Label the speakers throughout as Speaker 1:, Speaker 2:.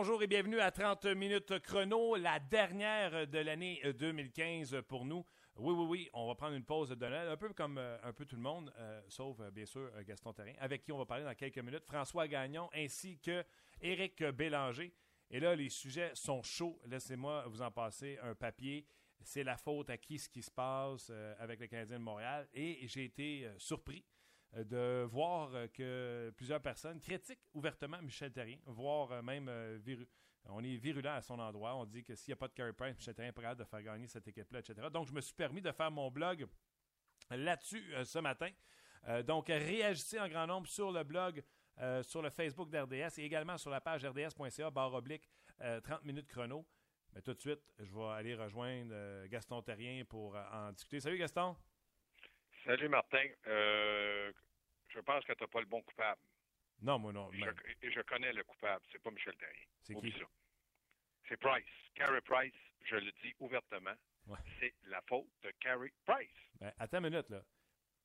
Speaker 1: Bonjour et bienvenue à 30 minutes chrono, la dernière de l'année 2015 pour nous. Oui, oui, oui, on va prendre une pause de Noël, un peu comme euh, un peu tout le monde, euh, sauf euh, bien sûr Gaston Terrain, avec qui on va parler dans quelques minutes, François Gagnon ainsi que Éric Bélanger. Et là, les sujets sont chauds. Laissez-moi vous en passer un papier. C'est la faute à qui ce qui se passe avec le Canadien de Montréal. Et j'ai été surpris de voir que plusieurs personnes critiquent ouvertement Michel Terrien, voire même on est virulent à son endroit. On dit que s'il n'y a pas de Carey Price, Michel Terrien est de faire gagner cette équipe-là, etc. Donc, je me suis permis de faire mon blog là-dessus ce matin. donc, réagissez en grand nombre sur le blog euh, sur le Facebook d'RDS et également sur la page rds.ca, barre oblique, 30 euh, minutes chrono. Mais tout de suite, je vais aller rejoindre euh, Gaston Terrien pour en discuter. Salut Gaston.
Speaker 2: Salut Martin. je pense que tu n'as pas le bon coupable.
Speaker 1: Non, moi non.
Speaker 2: Et je, connais le coupable. C'est pas Michel Terrien.
Speaker 1: C'est qui?
Speaker 2: C'est Price. Carey Price, je le dis ouvertement, c'est la faute de Carey Price.
Speaker 1: Ben, attends une minute, là.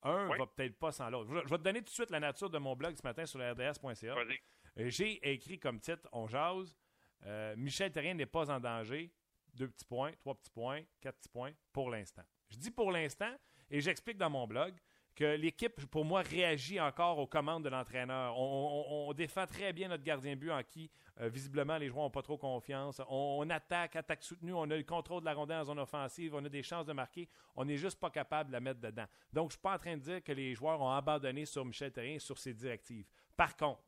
Speaker 1: Un va peut-être pas sans l'autre. Je, vais te donner tout de suite la nature de mon blog ce matin sur rds.ca. Euh, j'ai écrit comme titre On jase. Euh, Michel Terrien n'est pas en danger. Deux petits points, trois petits points, quatre petits points pour l'instant. Je dis pour l'instant et j'explique dans mon blog que l'équipe, pour moi, réagit encore aux commandes de l'entraîneur. On, défend très bien notre gardien but en qui, euh, visiblement, les joueurs n'ont pas trop confiance. On, attaque, attaque soutenue, on a le contrôle de la rondelle en zone offensive, on a des chances de marquer. On n'est juste pas capable de la mettre dedans. Donc, je ne suis pas en train de dire que les joueurs ont abandonné sur Michel Terrien sur ses directives. Par contre,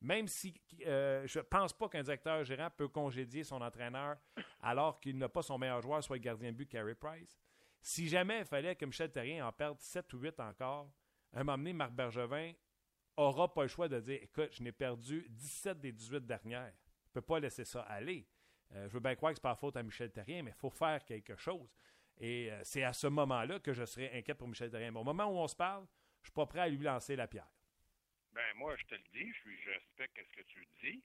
Speaker 1: même si euh, je ne pense pas qu'un directeur gérant peut congédier son entraîneur alors qu'il n'a pas son meilleur joueur, soit le gardien but Carey Price, si jamais il fallait que Michel Terrien en perde 7 ou 8 encore, un moment donné, Marc Bergevin n'aura pas le choix de dire Écoute, je n'ai perdu 17 des 18 dernières. Je ne peux pas laisser ça aller. Euh, je veux bien croire que ce n'est pas faute à Michel Terrien, mais il faut faire quelque chose. Et euh, c'est à ce moment-là que je serais inquiet pour Michel Terrien. Mais au moment où on se parle, je ne suis pas prêt à lui lancer la pierre.
Speaker 2: Ben moi, je te le dis, je, respecte ce que tu dis,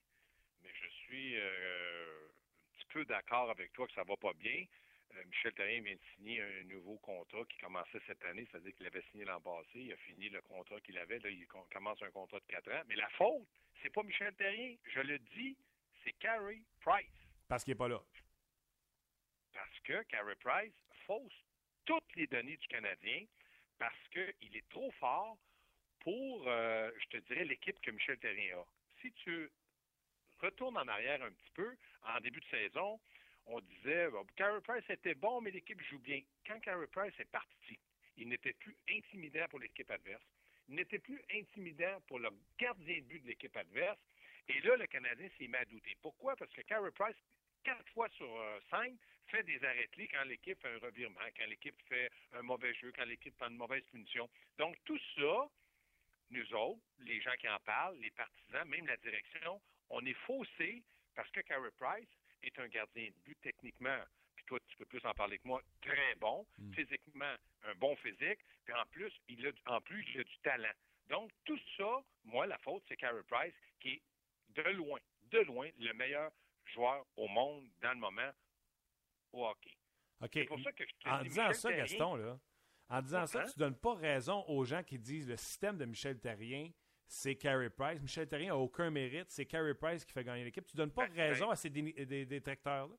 Speaker 2: mais je suis euh, un petit peu d'accord avec toi que ça va pas bien. Euh, Michel Terrien vient de signer un nouveau contrat qui commençait cette année, c'est-à-dire qu'il avait signé l'an passé, il a fini le contrat qu'il avait, là, il commence un contrat de quatre ans. Mais la faute, c'est pas Michel Terrien, je le dis, c'est Carey Price.
Speaker 1: Parce qu'il n'est pas là.
Speaker 2: Parce que Carey Price fausse toutes les données du Canadien parce qu'il est trop fort pour, euh, je te dirais, l'équipe que Michel Terrien a. Si tu retournes en arrière un petit peu, en début de saison, on disait, Carey Price était bon, mais l'équipe joue bien. Quand Carey Price est parti, il n'était plus intimidant pour l'équipe adverse. Il n'était plus intimidant pour le gardien de but de l'équipe adverse. Et là, le Canadien s'est mis à douter. Pourquoi? Parce que Carey Price, quatre fois sur euh, cinq, fait des arrêts clés quand l'équipe fait un revirement, quand l'équipe fait un mauvais jeu, quand l'équipe prend une mauvaise punition. Donc, tout ça, nous autres, les gens qui en parlent, les partisans, même la direction, on est faussés parce que Carey Price est un gardien de but techniquement, puis toi, tu peux plus en parler que moi, très bon, hmm. physiquement, un bon physique, puis en plus, il a, en plus, il a du talent. Donc, tout ça, moi, la faute, c'est Carey Price, qui est de loin, de loin, le meilleur joueur au monde dans le moment au hockey.
Speaker 1: OK. C'est pour ça que je en disant ça, Gaston, là, en disant ça, tu ne donnes pas raison aux gens qui disent le système de Michel Terrien c'est Carey Price. Michel Terrien n'a aucun mérite. C'est Carey Price qui fait gagner l'équipe. Tu ne donnes pas ben, raison ben, à ces détracteurs-là?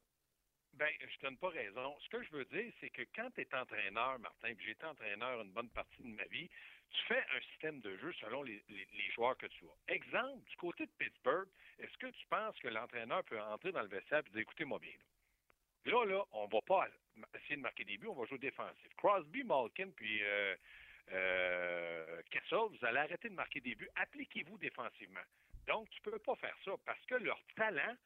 Speaker 2: Ben, je ne donne pas raison. Ce que je veux dire, c'est que quand tu es entraîneur, Martin, puis j'étais entraîneur une bonne partie de ma vie, tu fais un système de jeu selon les, joueurs que tu as. Exemple, du côté de Pittsburgh, est-ce que tu penses que l'entraîneur peut entrer dans le vestiaire et dire écoutez-moi bien, là. Là, on va pas essayer de marquer des buts, on va jouer défensif. Crosby, Malkin, puis euh, euh, Kessel, vous allez arrêter de marquer des buts. Appliquez-vous défensivement. Donc, tu ne peux pas faire ça parce que leur talent,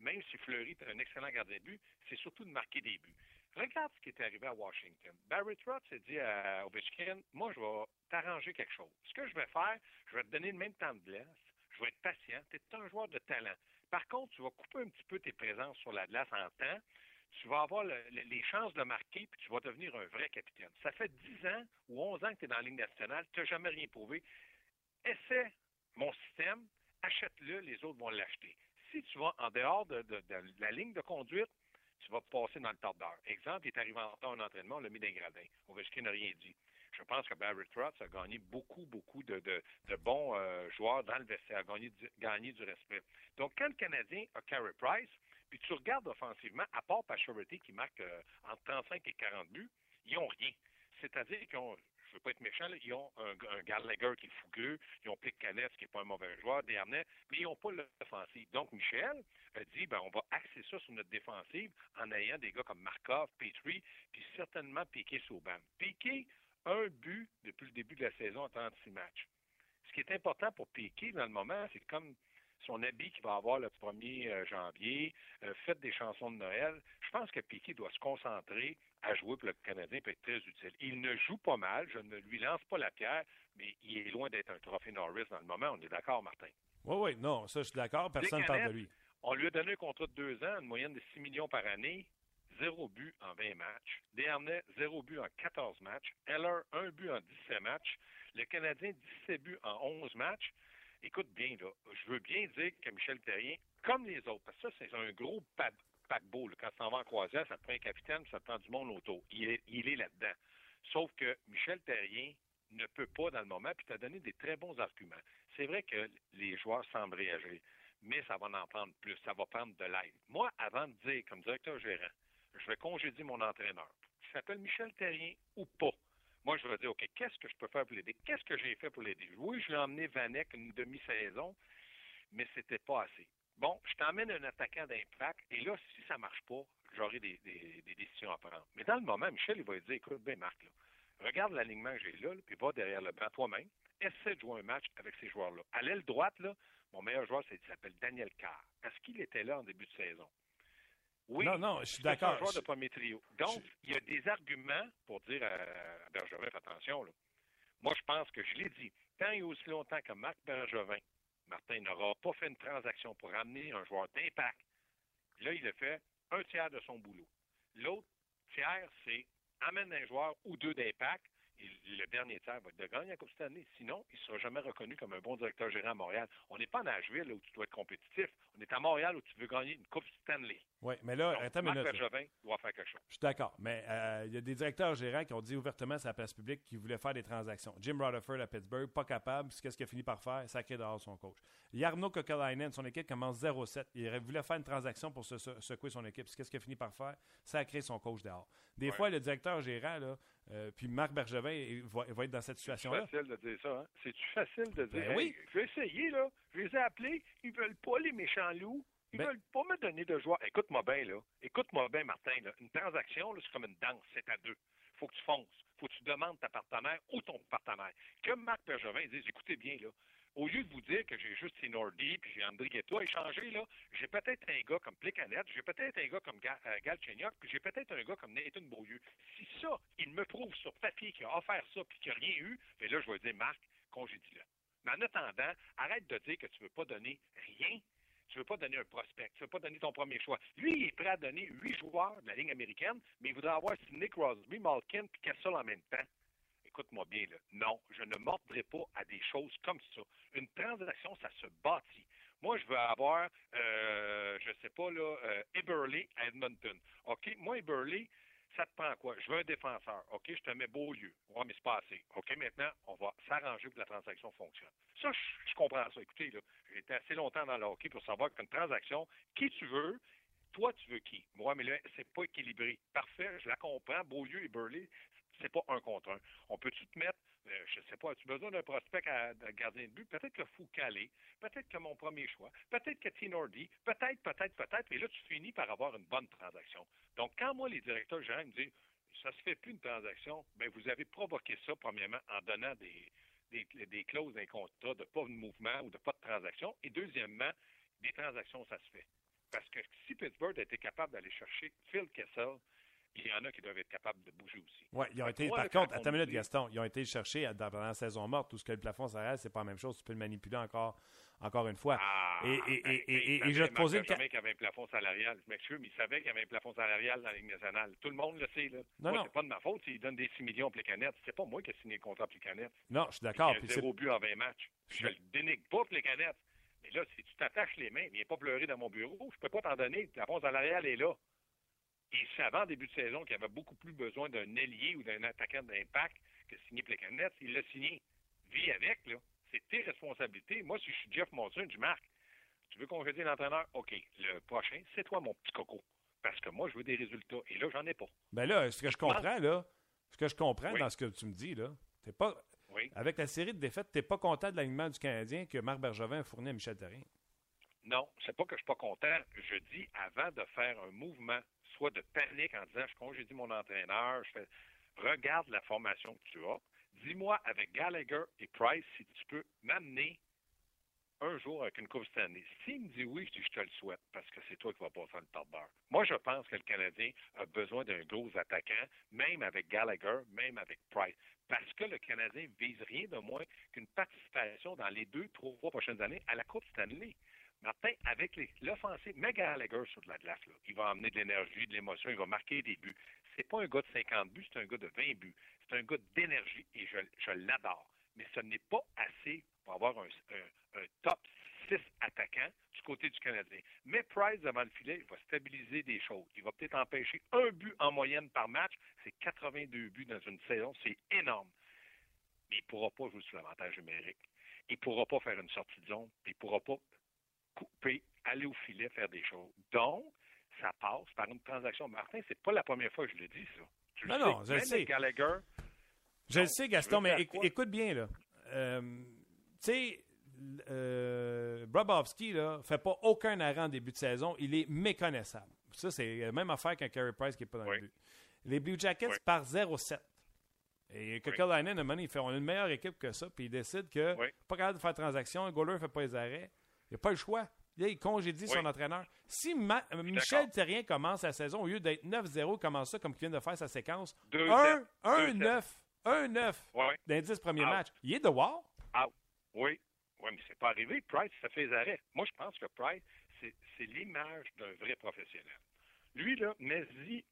Speaker 2: même si Fleury est un excellent gardien de but, c'est surtout de marquer des buts. Regarde ce qui est arrivé à Washington. Barry Trotz s'est dit à Ovechkin, moi, je vais t'arranger quelque chose. Ce que je vais faire, je vais te donner le même temps de glace, je vais être patient, tu es un joueur de talent. Par contre, tu vas couper un petit peu tes présences sur la glace en temps, tu vas avoir les chances de marquer, puis tu vas devenir un vrai capitaine. Ça fait 10 ans ou 11 ans que tu es dans la Ligue nationale, tu n'as jamais rien prouvé. Essaie mon système, achète-le, les autres vont l'acheter. Si tu vas en dehors de, la ligne de conduite, tu vas passer dans le tordeur. Exemple, il est arrivé en temps en entraînement, on l'a mis dans les gradins. Ovechkin n'a rien dit. Je pense que Barry Trotz a gagné beaucoup, beaucoup de, bons euh, joueurs dans le vestiaire, a gagné, gagné du respect. Donc, quand le Canadien a Carey Price, puis tu regardes offensivement, à part Pacioretty qui marque euh, entre 35 et 40 buts, ils n'ont rien. C'est-à-dire qu'ils ont, je ne veux pas être méchant, ils ont un, Gallagher qui est fougueux, ils ont Plick Canet qui n'est pas un mauvais joueur, Dernay, mais ils n'ont pas l'offensive. Donc, Michel a dit, ben, on va axer ça sur notre défensive en ayant des gars comme Markov, Petrie, puis certainement Piquet Sauban. Piquet, un but depuis le début de la saison en 36 matchs. Ce qui est important pour Piquet dans le moment, c'est comme son habit qu'il va avoir le 1er euh, janvier, euh, faites des chansons de Noël. Je pense que Piquet doit se concentrer à jouer pour le Canadien peut être très utile. Il ne joue pas mal, je ne lui lance pas la pierre, mais il est loin d'être un trophée Norris dans le moment. On est d'accord, Martin?
Speaker 1: Oui, oui, non, ça je suis d'accord. Personne ne parle de lui.
Speaker 2: On lui a donné un contrat de deux ans, une moyenne de 6 millions par année. Zéro but en 20 matchs. Dernay, zéro but en 14 matchs. Heller, un but en 17 matchs. Le Canadien, 17 buts en 11 matchs. Écoute bien, là, je veux bien dire que Michel Terrien, comme les autres, parce que ça, c'est un gros paquebot. Quand tu t'en vas en croisière, ça prend un capitaine, ça prend du monde autour. Il est, il est là-dedans. Sauf que Michel Terrien ne peut pas dans le moment, puis tu as donné des très bons arguments. C'est vrai que les joueurs semblent réagir, mais ça va en prendre plus, ça va prendre de l'aide. Moi, avant de dire, comme directeur gérant, je vais congédier mon entraîneur, qui s'appelle Michel Terrien ou pas, moi, je vais dire, OK, qu'est-ce que je peux faire pour l'aider? Qu'est-ce que j'ai fait pour l'aider? Oui, je l'ai emmené Vanek une demi-saison, mais c'était pas assez. Bon, je t'emmène un attaquant d'impact, et là, si ça marche pas, j'aurai des, décisions à prendre. Mais dans le moment, Michel, il va dire, écoute, ben Marc, là, regarde l'alignement que j'ai là, puis va derrière le banc toi-même, essaie de jouer un match avec ces joueurs-là. À l'aile droite, là, mon meilleur joueur, il s'appelle Daniel Carr. Est-ce qu'il était là en début de saison?
Speaker 1: Oui, non, non, je suis d'accord.
Speaker 2: C'est un joueur de premier trio. Donc, il y a des arguments pour dire à Bergevin, attention, là. Moi, je pense que je l'ai dit, tant et aussi longtemps que Marc Bergevin, Martin n'aura pas fait une transaction pour amener un joueur d'impact, là, il a fait un tiers de son boulot. L'autre tiers, c'est amène un joueur ou deux d'impact le dernier tiers va être de gagner la Coupe cette année. Sinon, il ne sera jamais reconnu comme un bon directeur gérant à Montréal. On n'est pas en Nashville où tu dois être compétitif. On est à Montréal où tu veux gagner une Coupe Stanley.
Speaker 1: Oui, mais là, attends
Speaker 2: une minute. Bergevin doit faire quelque chose.
Speaker 1: Je suis d'accord, mais euh, il y a des directeurs gérants qui ont dit ouvertement sur la place publique qu'ils voulaient faire des transactions. Jim Rutherford à Pittsburgh, pas capable. Qu'est-ce qu'il a fini par faire? Sacré dehors son coach. Yarno Kokalainen, son équipe commence 0-7. Il voulait faire une transaction pour secouer son équipe. Qu'est-ce qu'il a fini par faire? Sacré son coach dehors. Des fois, le directeur gérant, là, euh, puis Marc Bergevin va, va, être dans cette situation-là.
Speaker 2: C'est facile de dire ça, hein? C'est-tu facile de dire,
Speaker 1: ben oui.
Speaker 2: je vais essayer, là. Je les ai appelés. Ils veulent pas, les méchants loups. Ils ben veulent pas me donner de joie. Écoute-moi bien, là. Écoute-moi bien, Martin, là. Une transaction, c'est comme une danse. C'est à deux. Faut que tu fonces. Faut que tu demandes ta partenaire ou ton partenaire. Comme Marc Bergevin dit, écoutez bien, là au lieu de vous dire que j'ai juste Sinordi puis j'ai André Guetta échangé, là, j'ai peut-être un gars comme Plicanet, j'ai peut-être un gars comme Gal, euh, puis j'ai peut-être un gars comme Nathan Beaulieu. Si ça, il me prouve sur papier qu'il a offert ça puis qu'il n'a rien eu, bien là, je vais dire, Marc, congédie-le. Mais en attendant, arrête de dire que tu ne veux pas donner rien. Tu ne veux pas donner un prospect. Tu ne veux pas donner ton premier choix. Lui, il est prêt à donner huit joueurs de la ligne américaine, mais il voudrait avoir Nick Crosby, Malkin puis Kessel en même temps écoute-moi bien, là. non, je ne mordrai pas à des choses comme ça. Une transaction, ça se bâtit. Moi, je veux avoir, euh, je sais pas, là, euh, Eberly à Edmonton. OK? Moi, Eberly, ça te prend quoi? Je veux un défenseur. OK? Je te mets Beaulieu. Ouais, mais c'est. OK? Maintenant, on va s'arranger pour que la transaction fonctionne. Ça, je, comprends ça. Écoutez, là, j'ai été assez longtemps dans le hockey pour savoir qu'une transaction, qui tu veux, toi, tu veux qui? Moi, mais là, c'est pas équilibré. Parfait, je la comprends. Beaulieu et Burley, c'est pas un contre un. On peut-tu te mettre, euh, je sais pas, as-tu besoin d'un prospect à, gardien de but? Peut-être que Foucault, peut-être que mon premier choix, peut-être que Tinordi, peut-être, peut-être, peut-être, mais là, tu finis par avoir une bonne transaction. Donc, quand moi, les directeurs gérants me disent, ça se fait plus une transaction, bien, vous avez provoqué ça, premièrement, en donnant des, des, clauses d'un contrat de pas de mouvement ou de pas de transaction, et deuxièmement, des transactions, ça se fait. Parce que si Pittsburgh était capable d'aller chercher Phil Kessel, il y en a qui doivent être capables de bouger aussi.
Speaker 1: Oui, ils ont été, par contre, attends une minute, Gaston, ils ont été cherchés dans la saison morte, tout ce que le plafond salarial, c'est pas la même chose, tu peux le manipuler encore, encore une fois.
Speaker 2: Ah,
Speaker 1: et, et, et, je vais te poser le
Speaker 2: cas. qu'il y avait un plafond salarial, je m'excuse, mais il savait qu'il y avait un plafond salarial dans la Ligue nationale. Tout le monde le sait, là. Non, moi, c'est pas de ma faute s'il donne des 6 millions pour les canettes. C'est pas moi qui ai signé le contrat pour les canettes.
Speaker 1: Non, je suis d'accord.
Speaker 2: Il y a zéro but en 20 matchs. Je le dénigre pas pour les canettes. Mais là, si tu t'attaches les mains, viens pas pleurer dans mon bureau, je peux pas t'en donner. Le plafond salarial est là. Et c'est avant début de saison qu'il avait beaucoup plus besoin d'un ailier ou d'un attaquant d'impact qui a signé Plekanec, il l'a signé. Vis avec, là. C'est tes responsabilités. Moi, si je suis Jeff Monson, je dis, Marc, tu veux congédier l'entraîneur? OK. Le prochain, c'est toi, mon petit coco. Parce que moi, je veux des résultats. Et là, j'en ai pas.
Speaker 1: Ben là, ce que je comprends, là, ce que je comprends dans ce que tu me dis, là, t'es pas. Avec la série de défaites, tu n'es pas content de l'alignement du Canadien que Marc Bergevin a fourni à Michel Terrien?
Speaker 2: Non, c'est pas que je suis pas content. Je dis avant de faire un mouvement, soit de panique en disant je congédie mon entraîneur, je fais regarde la formation que tu as. Dis-moi avec Gallagher et Price si tu peux m'amener un jour avec une Coupe Stanley. S'il me dit oui, je je te le souhaite parce que c'est toi qui vas passer le top beurre. Moi, je pense que le Canadien a besoin d'un gros attaquant, même avec Gallagher, même avec Price. Parce que le Canadien vise rien de moins qu'une participation dans les deux, trois prochaines années à la Coupe Stanley. Martin, avec l'offensive, mais Gallagher sur de la glace, il va amener de l'énergie, de l'émotion, il va marquer des buts. C'est pas un gars de 50 buts, c'est un gars de 20 buts. C'est un gars d'énergie et je, l'adore. Mais ce n'est pas assez pour avoir un, top 6 attaquant du côté du Canadien. Mais Price devant le filet, il va stabiliser des choses. Il va peut-être empêcher un but en moyenne par match. C'est 82 buts dans une saison. C'est énorme. Mais il ne pourra pas jouer sur l'avantage numérique. Il ne pourra pas faire une sortie de zone. Il ne pourra pas couper, aller au filet, faire des choses. Donc, ça passe par une transaction. Martin, c'est pas la première fois que je le dis, ça.
Speaker 1: non, non, je le sais. je le sais, Gaston, mais écoute bien, là. Euh, tu sais, euh, Brabowski ne fait pas aucun arrêt en début de saison. Il est méconnaissable. Ça, c'est la même affaire qu'un Carey Price qui n'est pas dans le but. Les Blue Jackets par 0-7. Et Kekalainen, oui. fait on a une meilleure équipe que ça, puis il décide que pas capable de faire transaction, un goaler ne fait pas les arrêts. Il n'y a pas le choix. il congédie son entraîneur. Si Michel Terrien commence la saison, au lieu d'être 9-0, commence ça comme il vient de faire sa séquence, 1-9, 1-9 dans les 10 premiers matchs, il est de war?
Speaker 2: Ah, oui. Oui, mais c'est pas arrivé. Price, ça fait les arrêts. Moi, je pense que Price, c'est l'image d'un vrai professionnel. Lui, là, mets-y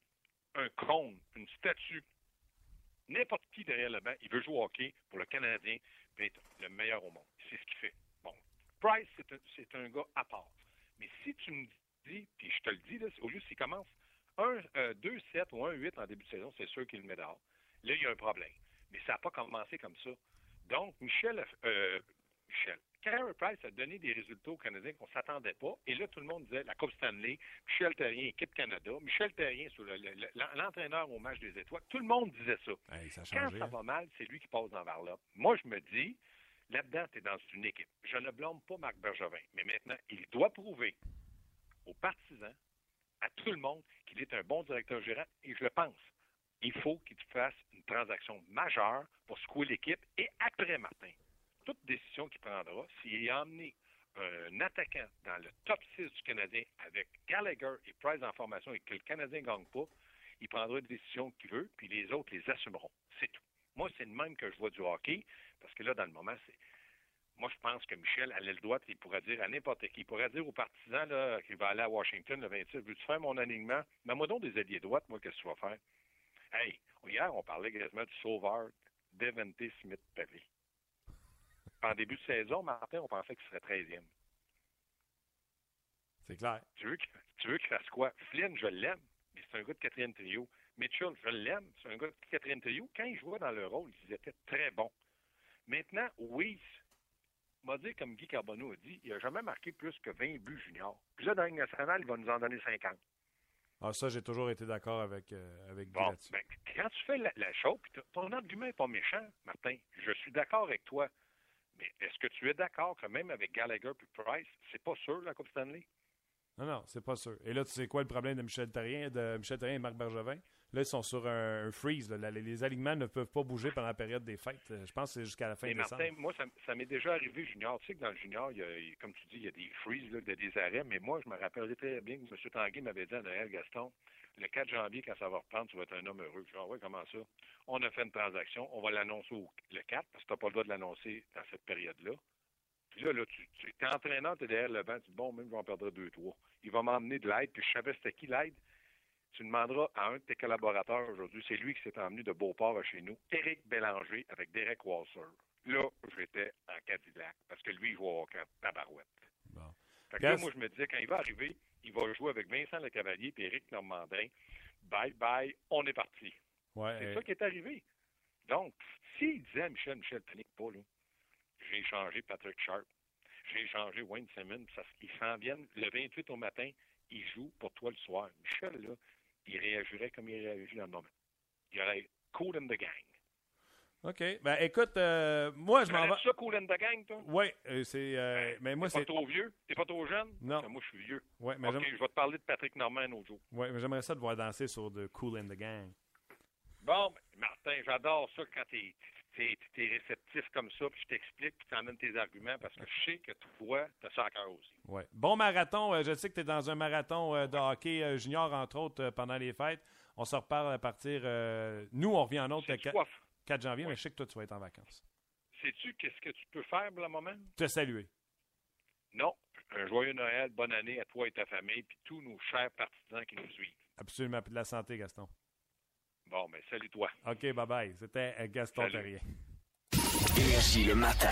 Speaker 2: un cône, une statue, n'importe qui derrière le banc, il veut jouer au hockey pour le Canadien, puis être le meilleur au monde. C'est ce qu'il fait. Price, c'est un, gars à part. Mais si tu me dis, puis je te le dis, là, au lieu s'il commence 1, 2, 7 ou 1, 8 en début de saison, c'est sûr qu'il le met dehors. Là, il y a un problème. Mais ça n'a pas commencé comme ça. Donc, Michel, euh, Michel, Carey Price a donné des résultats aux Canadiens qu'on ne s'attendait pas. Et là, tout le monde disait la Coupe Stanley, Michel Terrien, équipe Canada, Michel Terrien, l'entraîneur au match des étoiles. Tout le monde disait ça. Quand ça va mal, c'est lui qui passe dans là. Moi, je me dis, Là-dedans, tu es dans une équipe. Je ne blâme pas Marc Bergevin, mais maintenant, il doit prouver aux partisans, à tout le monde, qu'il est un bon directeur gérant, et je le pense. Il faut qu'il fasse une transaction majeure pour secouer l'équipe, et après Martin, toute décision qu'il prendra, s'il a emmené un attaquant dans le top 6 du Canadien avec Gallagher et Price en formation et que le Canadien ne gagne pas, il prendra une décision qu'il veut, puis les autres les assumeront. C'est tout. Moi, c'est le même que je vois du hockey. Parce que là, dans le moment, c'est. Moi, je pense que Michel allait le droit, il pourrait dire à n'importe qui. Il pourrait dire aux partisans là, qu'il va aller à Washington le 26 Veux-tu faire mon alignement? Mais moi donc des alliés droites, moi, qu'est-ce que tu vas faire? Hey, hier, on parlait quasiment du sauveur Devante Smith-Pelly. En début de saison, Martin, on pensait qu'il serait 13e.
Speaker 1: C'est clair.
Speaker 2: Tu veux qu'il fasse quoi? Flynn, je l'aime, mais c'est un gars de quatrième trio. Mitchell, je l'aime, c'est un gars de quatrième trio. Quand il jouait dans le rôle, il était très bon. Maintenant, Weiss m'a dit, comme Guy Carbonneau a dit, il n'a jamais marqué plus que 20 buts juniors. Puis là, dans la nationale, il va nous en donner 50.
Speaker 1: Ah, ça, j'ai toujours été d'accord avec, euh, avec Guy
Speaker 2: bon, ben, quand tu fais la, chose, ton argument n'est pas méchant, Martin. Je suis d'accord avec toi. Mais est-ce que tu es d'accord que même avec Gallagher et Price, c'est pas sûr la Coupe Stanley?
Speaker 1: Non, non, c'est pas sûr. Et là, tu sais quoi le problème de Michel Terrien, de Michel Terrien et Marc Bergevin? Là, ils sont sur un, freeze. Les alignements ne peuvent pas bouger pendant la période des fêtes. Je pense que c'est jusqu'à la fin de décembre.
Speaker 2: Martin, moi, ça, m'est déjà arrivé junior. Tu sais que dans le junior, il y a, comme tu dis, il y a des freezes, là, des arrêts. Mais moi, je me rappellerai très bien que M. Tanguy m'avait dit à Noël Gaston, le 4 janvier, quand ça va reprendre, tu vas être un homme heureux. Je dis, ah ouais, comment ça? On a fait une transaction. On va l'annoncer le 4 parce que tu n'as pas le droit de l'annoncer dans cette période-là. Puis là, là tu, tu es entraînant, tu es derrière le banc, tu dis, bon, même, je vais en perdre deux, trois. Il va m'emmener de l'aide, puis je savais c'était qui l'aide tu demanderas à un de tes collaborateurs aujourd'hui, c'est lui qui s'est emmené de Beauport chez nous, Éric Bélanger avec Derek Walser. Là, j'étais en Cadillac parce que lui, il joue au tabarouette. Bon. Fait que là, moi, je me disais, quand il va arriver, il va jouer avec Vincent Le Cavalier et Éric Normandin. Bye bye, on est parti. c'est ça qui est arrivé. Donc, s'il disait à Michel, Michel, panique pas, là, j'ai échangé Patrick Sharp, j'ai échangé Wayne Simmons, parce qu'ils s'en viennent le 28 au matin, ils jouent pour toi le soir. Michel, là, il réagirait comme il réagit dans le moment. Il aurait cool in the gang.
Speaker 1: OK. Ben, écoute, euh, moi, je m'en vais.
Speaker 2: ça, cool in the gang, toi?
Speaker 1: Oui, euh, c'est. Euh, mais moi,
Speaker 2: c'est. pas trop vieux? T'es pas trop jeune?
Speaker 1: Non.
Speaker 2: moi, je suis vieux.
Speaker 1: Ouais, mais
Speaker 2: OK, je vais te parler de Patrick Normand un autre jour.
Speaker 1: Oui, mais j'aimerais ça te voir danser sur de Cool in the Gang.
Speaker 2: Bon, ben, Martin, j'adore ça quand t'es es, réceptif comme ça, puis je t'explique, puis tu emmènes tes arguments, parce que je sais que toi, tu as ça à cœur aussi.
Speaker 1: Ouais. Bon marathon. je sais que tu es dans un marathon de hockey junior, entre autres, pendant les fêtes. On se reparle à partir. nous, on revient en autre. 4 janvier, mais je sais que toi, tu vas être en vacances.
Speaker 2: Sais-tu qu'est-ce que tu peux faire pour le moment?
Speaker 1: Te saluer.
Speaker 2: Non. Un joyeux Noël, bonne année à toi et ta famille, puis tous nos chers partisans qui nous suivent.
Speaker 1: Absolument. Puis de la santé, Gaston.
Speaker 2: Bon, mais ben, salut toi.
Speaker 1: OK, bye-bye. C'était Gaston Terrier.
Speaker 3: Énergie le matin.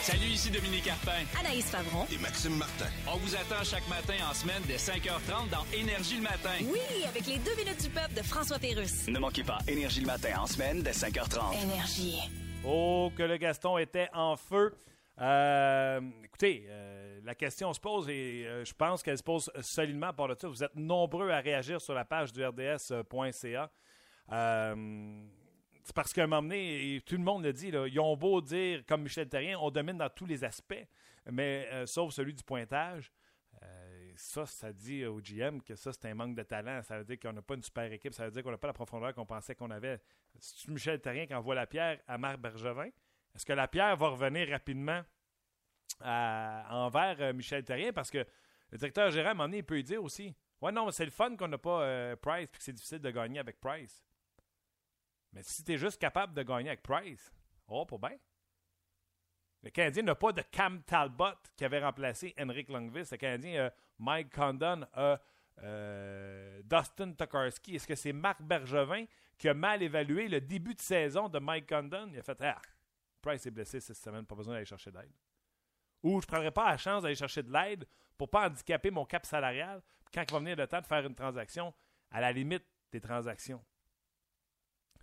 Speaker 4: Salut, ici Dominique Carpin.
Speaker 5: Anaïs Favron.
Speaker 3: Et Maxime Martin.
Speaker 4: On vous attend chaque matin en semaine dès 5h30 dans Énergie le matin.
Speaker 5: Oui, avec les deux minutes du peuple de François Pérusse.
Speaker 3: Ne manquez pas Énergie le matin en semaine dès 5h30.
Speaker 5: Énergie.
Speaker 1: Oh, que le Gaston était en feu. Euh, écoutez, euh, la question se pose et euh, je pense qu'elle se pose solidement par le ça. Vous êtes nombreux à réagir sur la page du RDS.ca. C'est parce qu'à un moment donné, tout le monde le dit, ils ont beau dire, comme Michel Terrien, on domine dans tous les aspects, mais sauf celui du pointage. Ça, ça dit au GM que ça, c'est un manque de talent. Ça veut dire qu'on n'a pas une super équipe. Ça veut dire qu'on n'a pas la profondeur qu'on pensait qu'on avait. C'est Michel Terrien qui envoie la pierre à Marc Bergevin? Est-ce que la pierre va revenir rapidement envers euh, Michel Terrien? Parce que le directeur gérant, à un moment donné, il peut dire aussi Ouais, non, c'est le fun qu'on n'a pas Price et que c'est difficile de gagner avec Price. Mais si tu es juste capable de gagner avec Price, oh, pas bien. Le Canadien n'a pas de Cam Talbot qui avait remplacé Henrik Lundqvist. Le Canadien a Mike Condon, a euh, Dustin Tokarski. Est-ce que c'est Marc Bergevin qui a mal évalué le début de saison de Mike Condon? Il a fait Ah, Price est blessé cette semaine, pas besoin d'aller chercher d'aide. Ou je ne prendrais pas la chance d'aller chercher de l'aide pour ne pas handicaper mon cap salarial. quand il va venir le temps de faire une transaction, à la limite des transactions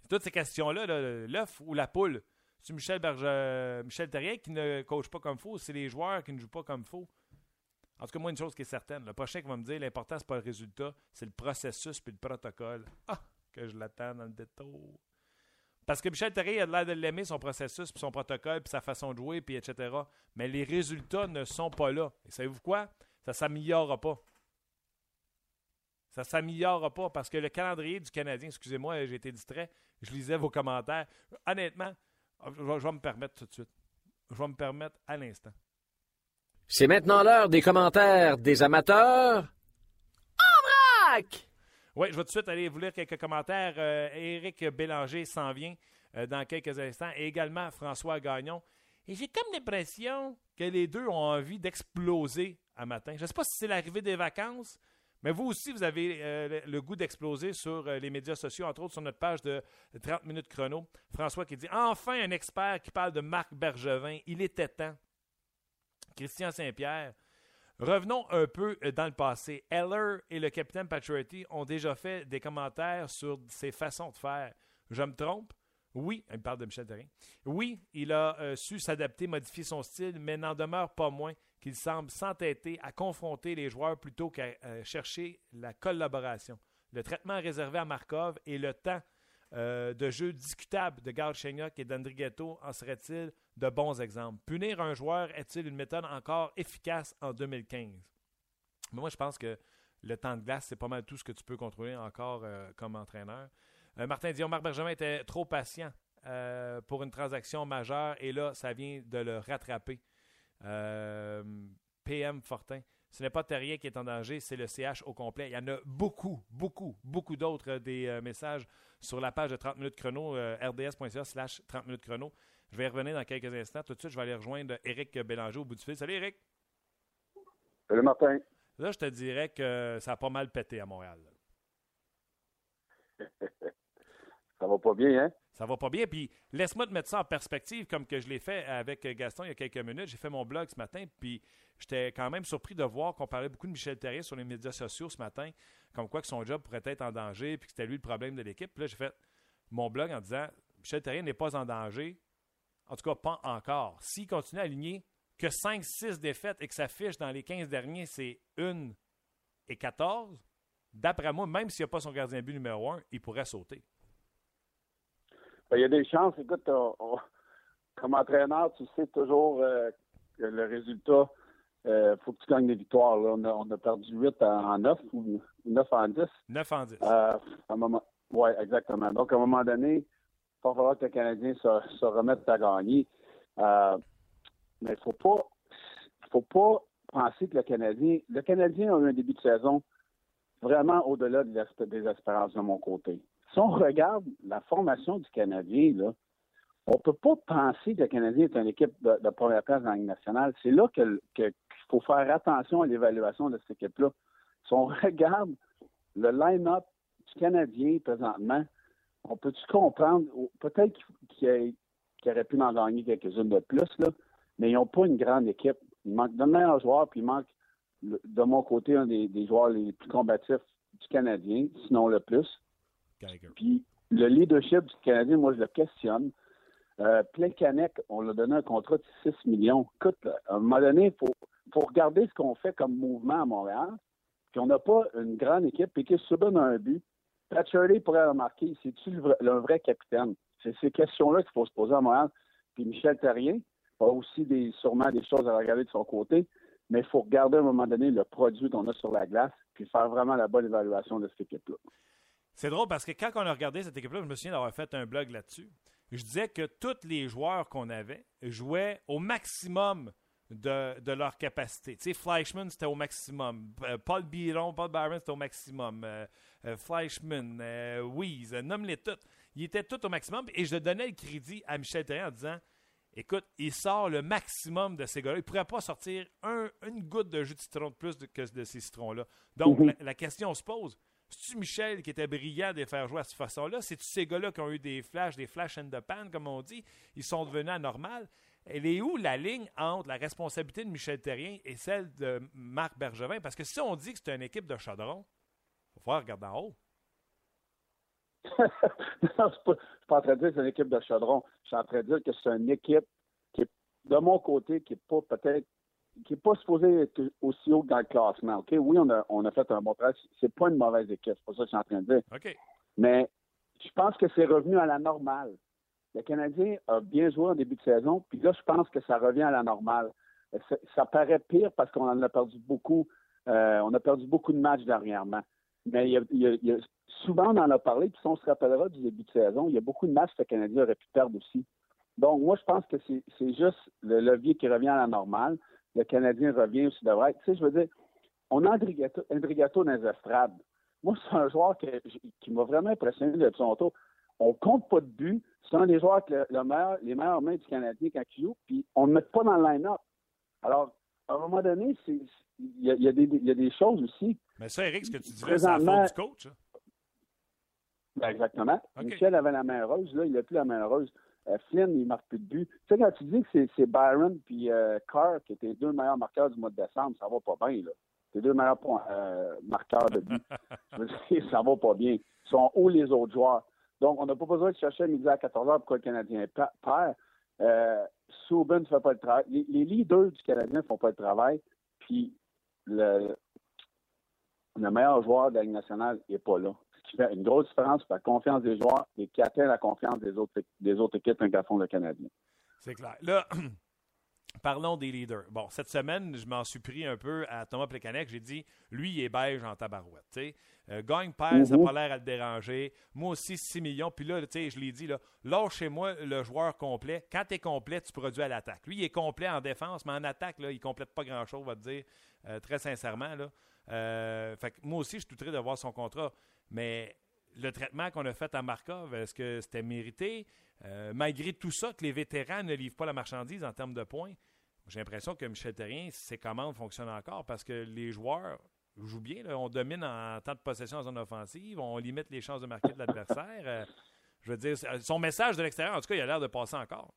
Speaker 1: toutes ces questions-là, l'œuf ou la poule. C'est Michel, Berger, Michel Terrien qui ne coach pas comme faux, c'est les joueurs qui ne jouent pas comme faux. En tout cas, moi, une chose qui est certaine, le prochain qui va me dire l'important, c'est pas le résultat, c'est le processus puis le protocole. Ah, que je l'attends dans le détour. Parce que Michel Terrien a l'air de l'aimer, son processus, puis son protocole, puis sa façon de jouer, puis etc. Mais les résultats ne sont pas là. Et savez-vous quoi? Ça ne s'améliorera pas. Ça ne s'améliorera pas parce que le calendrier du Canadien, excusez-moi, j'ai été distrait, je lisais vos commentaires. Honnêtement, je vais, me permettre tout de suite. Je vais me permettre à l'instant.
Speaker 6: C'est maintenant l'heure des commentaires des amateurs. En vrac!
Speaker 1: Oui, je vais tout de suite aller vous lire quelques commentaires. Euh, Éric Bélanger s'en vient euh, dans quelques instants et également François Gagnon. Et j'ai comme l'impression que les deux ont envie d'exploser à matin. Je ne sais pas si c'est l'arrivée des vacances, mais vous aussi, vous avez euh, le goût d'exploser sur les médias sociaux, entre autres sur notre page de 30 minutes chrono. François qui dit Enfin un expert qui parle de Marc Bergevin. Il était temps. Christian Saint-Pierre. Revenons un peu euh, dans le passé. Heller et le capitaine Patriotty ont déjà fait des commentaires sur ses façons de faire. Je me trompe? Oui, il parle de Michel. Oui, il a su s'adapter, modifier son style, mais n'en demeure pas moins qu'il semble s'entêter à confronter les joueurs plutôt qu'à euh, chercher la collaboration. Le traitement réservé à Markov et le temps euh, de jeu discutable de Galchenyuk et d'Andrighetto en serait-il de bons exemples? Punir un joueur est-il une méthode encore efficace en 2015? moi, je pense que le temps de glace, c'est pas mal tout ce que tu peux contrôler encore euh, comme entraîneur. Martin Dion, Marc Bergevin était trop patient pour une transaction majeure et là, ça vient de le rattraper. Euh, PM Fortin. Ce n'est pas Terrien qui est en danger, c'est le CH au complet. Il y en a beaucoup, beaucoup, beaucoup d'autres euh, des euh, messages sur la page de 30 minutes chrono, rds.ca slash 30 minutes chrono. Je vais y revenir dans quelques instants. Tout de suite, je vais aller rejoindre Éric Bélanger au bout du fil. Salut Éric.
Speaker 7: Salut Martin.
Speaker 1: Là, je te dirais que ça a pas mal pété à Montréal.
Speaker 7: ça va pas bien, hein?
Speaker 1: Ça va pas bien. Puis laisse-moi te mettre ça en perspective, comme que je l'ai fait avec Gaston il y a quelques minutes. J'ai fait mon blog ce matin, puis j'étais quand même surpris de voir qu'on parlait beaucoup de Michel Terrier sur les médias sociaux ce matin, comme quoi que son job pourrait être en danger, puis que c'était lui le problème de l'équipe. Puis là, j'ai fait mon blog en disant Michel Terrien n'est pas en danger. En tout cas, pas encore. S'il continue à aligner que 5-6 défaites et que sa fiche dans les 15 derniers, c'est 1 et 14, d'après moi, même s'il n'y a pas son gardien but numéro 1, il pourrait sauter.
Speaker 7: Ben, il y a des chances. Écoute, comme entraîneur, tu sais toujours euh, que le résultat, il euh, faut que tu gagnes des victoires. On, a, perdu 8 en 9 ou 9 en 10.
Speaker 1: 9 en 10.
Speaker 7: Euh, oui, exactement. Donc, à un moment donné, il va falloir que le Canadien se, se remette à gagner. Mais il ne faut pas, faut pas penser que le Canadien. Le Canadien a eu un début de saison vraiment au-delà des espérances de mon côté. Si on regarde la formation du Canadien, on ne peut pas penser que le Canadien est une équipe de, première place dans la nationale. C'est là qu'il faut faire attention à l'évaluation de cette équipe-là. Si on regarde le line-up du Canadien présentement, on peut-tu comprendre, peut-être qu'il aurait pu en gagner quelques-unes de plus, mais ils n'ont pas une grande équipe. Il manque de meilleurs joueurs, puis il manque, de mon côté, un des, joueurs les plus combatifs du Canadien, sinon le plus. Puis le leadership du Canadien, moi, je le questionne. Euh, Plekanec, on lui a donné un contrat de 6 millions. Écoute, à un moment donné, il faut, regarder ce qu'on fait comme mouvement à Montréal. Puis on n'a pas une grande équipe. Puis que Subban a un but? Pat Shirley pourrait remarquer, c'est-tu le, vrai capitaine? C'est ces questions-là qu'il faut se poser à Montréal. Puis Michel Terrien a aussi sûrement des choses à regarder de son côté. Mais il faut regarder à un moment donné le produit qu'on a sur la glace, puis faire vraiment la bonne évaluation de cette équipe-là.
Speaker 1: C'est drôle parce que quand on a regardé cette équipe-là, je me souviens d'avoir fait un blog là-dessus je disais que tous les joueurs qu'on avait jouaient au maximum de, leur capacité. Tu sais, Fleischmann, c'était au maximum. Euh, Paul Biron, Paul Byron, c'était au maximum. Euh, euh, Fleischmann, Weiss, nomme-les tous. Ils étaient tous au maximum et je donnais le crédit à Michel Terrien en disant Écoute, il sort le maximum de ces gars-là. Il ne pourrait pas sortir une goutte de jus de citron de plus que de ces citrons-là. Donc, mhm. la question se pose c'est-tu Michel qui était brillant de faire jouer à cette façon-là? C'est-tu ces gars-là qui ont eu des flashs, des flash in the pan, comme on dit? Ils sont devenus anormaux. Elle est où la ligne entre la responsabilité de Michel Terrien et celle de Marc Bergevin? Parce que si on dit que c'est une équipe de chaudron, il va falloir regarder en haut.
Speaker 7: non, je ne suis pas en train de dire que c'est une équipe de chaudron. Je suis en train de dire que c'est une équipe qui de mon côté, qui n'est pas peut-être qui n'est pas supposé être aussi haut dans le classement. OK? Oui, on a, on a fait un bon travail. C'est pas une mauvaise équipe. C'est pas ça que je suis en train de dire.
Speaker 1: OK.
Speaker 7: Mais je pense que c'est revenu à la normale. Le Canadien a bien joué en début de saison, puis là, je pense que ça revient à la normale. Ça, paraît pire parce qu'on en a perdu beaucoup. Euh, on a perdu beaucoup de matchs dernièrement. Mais il y a, souvent, on en a parlé, puis si on se rappellera du début de saison, il y a beaucoup de matchs que le Canadien aurait pu perdre aussi. Donc, moi, je pense que c'est juste le levier qui revient à la normale le Canadien revient aussi devrait Tu sais, je veux dire, on a Andrigato, dans les estrades. Moi, c'est un joueur qui m'a vraiment impressionné de son tour. On compte pas de but. C'est un des joueurs avec le, meilleur, les meilleures mains du Canadien quand il joue, puis on ne met pas dans le line-up. Alors, à un moment donné, il y, a, des choses aussi.
Speaker 1: Mais ça, Eric, ce que tu disais, c'est la faute du coach. Hein?
Speaker 7: Ben exactement. Michel avait la main heureuse, là, il n'a plus la main heureuse. Euh, Flynn, il marque plus de but. Tu sais, quand tu dis que c'est Byron puis euh, Carr qui étaient les deux meilleurs marqueurs du mois de décembre, ça va pas bien, là. Les deux meilleurs euh, marqueurs de but. Je veux dire, ça va pas bien. Ils sont où les autres joueurs? Donc, on n'a pas besoin de chercher midi à 14 h pourquoi le Canadien perd. Euh, Subban ne fait pas le travail. Les, leaders du Canadien ne font pas le travail. Puis, le, le meilleur joueur de la Ligue nationale n'est pas là qui fait une grosse différence pour la confiance des joueurs et qui atteint la confiance des autres, des autres équipes un font le Canadien.
Speaker 1: C'est clair. Là, parlons des leaders. Bon, cette semaine, je m'en suis pris un peu à Thomas Plekanec. J'ai dit, lui, il est beige en tabarouette. Euh, gagne, perd, ça n'a mm-hmm. pas l'air à le déranger. Moi aussi, 6 millions. Puis là, je l'ai dit, là, lâchez-moi le joueur complet. Quand tu es complet, tu produis à l'attaque. Lui, il est complet en défense, mais en attaque, là, il ne complète pas grand-chose, on va te dire, euh, très sincèrement. Là. Euh, fait moi aussi, je suis de voir son contrat. Mais le traitement qu'on a fait à Markov, est-ce que c'était mérité? Euh, malgré tout ça, que les vétérans ne livrent pas la marchandise en termes de points, j'ai l'impression que Michel Terrien, ses commandes fonctionnent encore parce que les joueurs jouent bien. On domine en temps de possession en zone offensive. On limite les chances de marquer de l'adversaire. Euh, je veux dire, son message de l'extérieur, en tout cas, il a l'air de passer encore.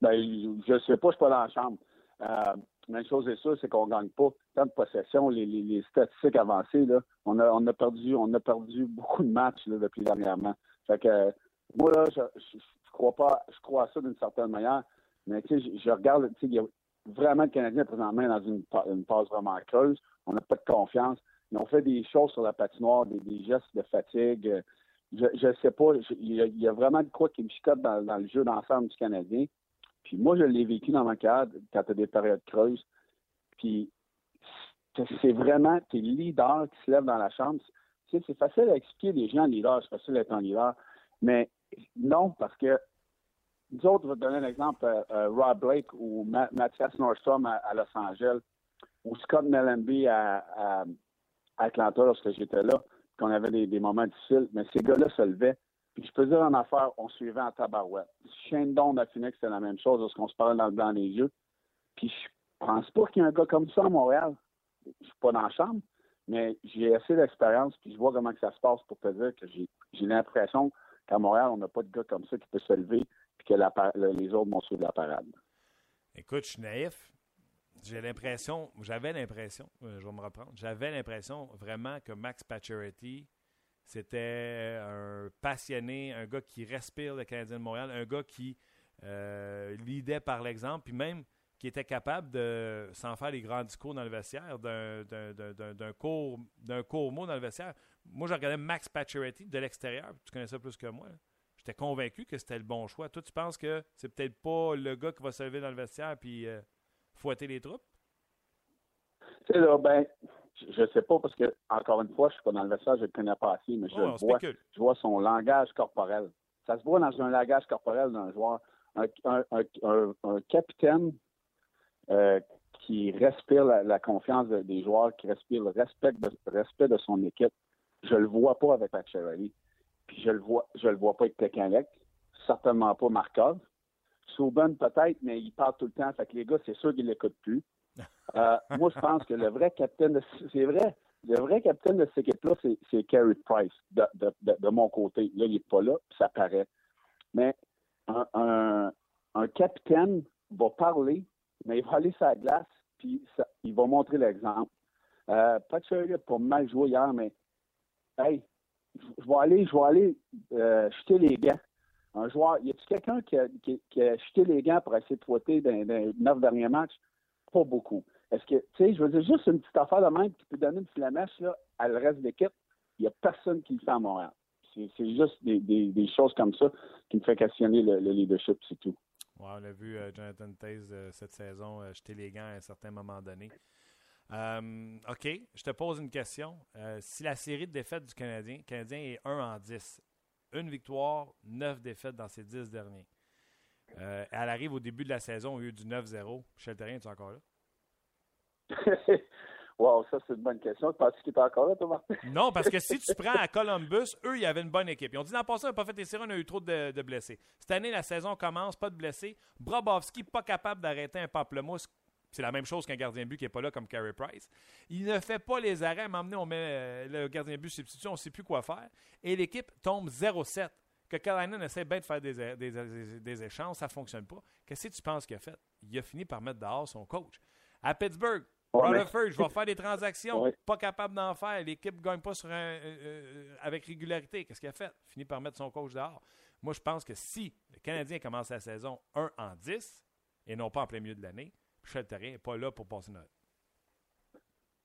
Speaker 7: Ben, je ne sais pas, je ne suis pas dans la chambre. Euh, une chose est sûre, c'est qu'on ne gagne pas tant de possession. Les, statistiques avancées, là, on, a, on, a perdu, on a perdu beaucoup de matchs depuis dernièrement. Moi, là, je, je, crois pas, je crois à ça d'une certaine manière, mais sais, je, regarde, il y a vraiment le Canadien présentement dans une, une phase vraiment creuse. On n'a pas de confiance. Ils ont fait des choses sur la patinoire, des, des gestes de fatigue. Je ne sais pas. Il y, a vraiment de quoi qui me chicote dans, dans le jeu d'ensemble du Canadien. Puis moi, je l'ai vécu dans ma cadre quand tu as des périodes creuses. Puis c'est vraiment tes leaders qui se lèvent dans la chambre. Tu sais, c'est facile à expliquer des gens leaders, c'est facile d'être un leader. Mais non, parce que nous autres, je vais te donner un exemple, euh, euh, Rob Blake ou Mathias Nordstrom à, Los Angeles, ou Scott Mellenby à, à, Atlanta lorsque j'étais là, qu'on avait des, des, moments difficiles, mais ces gars-là se levaient. Puis je peux dire en affaire, on suivait en tabarouette. Shane Don à Phoenix, c'était la même chose lorsqu'on se parlait dans le blanc des yeux. Puis je pense pas qu'il y ait un gars comme ça à Montréal. Je suis pas dans la chambre, mais j'ai assez d'expérience, puis je vois comment que ça se passe pour te dire que j'ai l'impression qu'à Montréal, on n'a pas de gars comme ça qui peut se lever puis que les autres vont suivre la parade.
Speaker 1: Écoute, je suis naïf. J'ai l'impression, j'avais l'impression, euh, je vais me reprendre, j'avais l'impression vraiment que Max Pacioretty, c'était un passionné, un gars qui respire le Canadien de Montréal, un gars qui euh, lidait par l'exemple, puis même qui était capable de, sans faire des grands discours dans le vestiaire, d'un court, court mot dans le vestiaire. Moi, je regardais Max Pacioretty de l'extérieur, tu connais ça plus que moi. J'étais convaincu que c'était le bon choix. Toi, tu penses que c'est peut-être pas le gars qui va se lever dans le vestiaire puis euh, fouetter les troupes?
Speaker 7: C'est là, ben, je sais pas parce que, encore une fois, je suis pas dans le vestiaire, je le connais pas assez, mais je, vois, je vois son langage corporel. Ça se voit dans un langage corporel d'un joueur. Un, capitaine euh, qui respire la, confiance des joueurs, qui respire le respect de, respect de son équipe. Je le vois pas avec Pacioretty je le vois, je le vois pas avec Tekanec, certainement pas Markov. Souben peut-être, mais il parle tout le temps, fait que les gars, c'est sûr qu'ils l'écoutent plus. Euh, moi, je pense que le vrai capitaine, c'est vrai, le vrai capitaine de cette équipe-là, c'est Carey Price, de, mon côté. Là, il n'est pas là, puis ça paraît. Mais un, capitaine va parler, mais il va aller sur la glace, puis il va montrer l'exemple. Euh, pas ça pour mal jouer hier, mais hey, je vais aller, je vais aller euh, jeter les gants. Un joueur, y a-t-il quelqu'un qui a, qui, jeté les gants pour essayer de fouetter dans les neuf derniers matchs? Pas beaucoup. Est-ce que, tu sais, je veux dire, juste une petite affaire de même qui peut donner une flamèche là, à le reste de l'équipe, il n'y a personne qui le fait à Montréal. C'est juste des, choses comme ça qui me fait questionner le, leadership, c'est tout.
Speaker 1: on a vu euh, Jonathan Taze euh, cette saison jeter les gants à un certain moment donné. Euh, OK, je te pose une question. Euh, si la série de défaites du Canadien, Canadien est 1 en 10, une victoire, 9 défaites dans ces 10 derniers. Euh, elle arrive au début de la saison au lieu du 9-0. Michel Terrien, es-tu encore là?
Speaker 7: wow, ça c'est une bonne question. Tu penses qu'il est encore là, Thomas?
Speaker 1: non, parce que si tu prends à Columbus, eux, ils avaient une bonne équipe. Ils ont dit l'an passé, on n'a pas fait les séries, on a eu trop de, blessés. Cette année, la saison commence, pas de blessés. Brabowski, pas capable d'arrêter un pamplemousse c'est la même chose qu'un gardien de but qui n'est pas là comme Carey Price. Il ne fait pas les arrêts. À un moment donné, on met euh, le gardien de but substitut, on ne sait plus quoi faire. Et l'équipe tombe 0-7. Que Carolina essaie bien de faire des, des, échanges, ça ne fonctionne pas. Qu'est-ce que tu penses qu'il a fait? Il a fini par mettre dehors son coach. À Pittsburgh, Rutherford, je vais faire des transactions. Pas capable d'en faire. L'équipe ne gagne pas sur euh, euh, avec régularité. Qu'est-ce qu'il a fait? Il finit par mettre son coach dehors. Moi, je pense que si le Canadien commence la saison 1 en 10 et non pas en plein milieu de l'année, Michel Terrien n'est pas là pour passer Noël.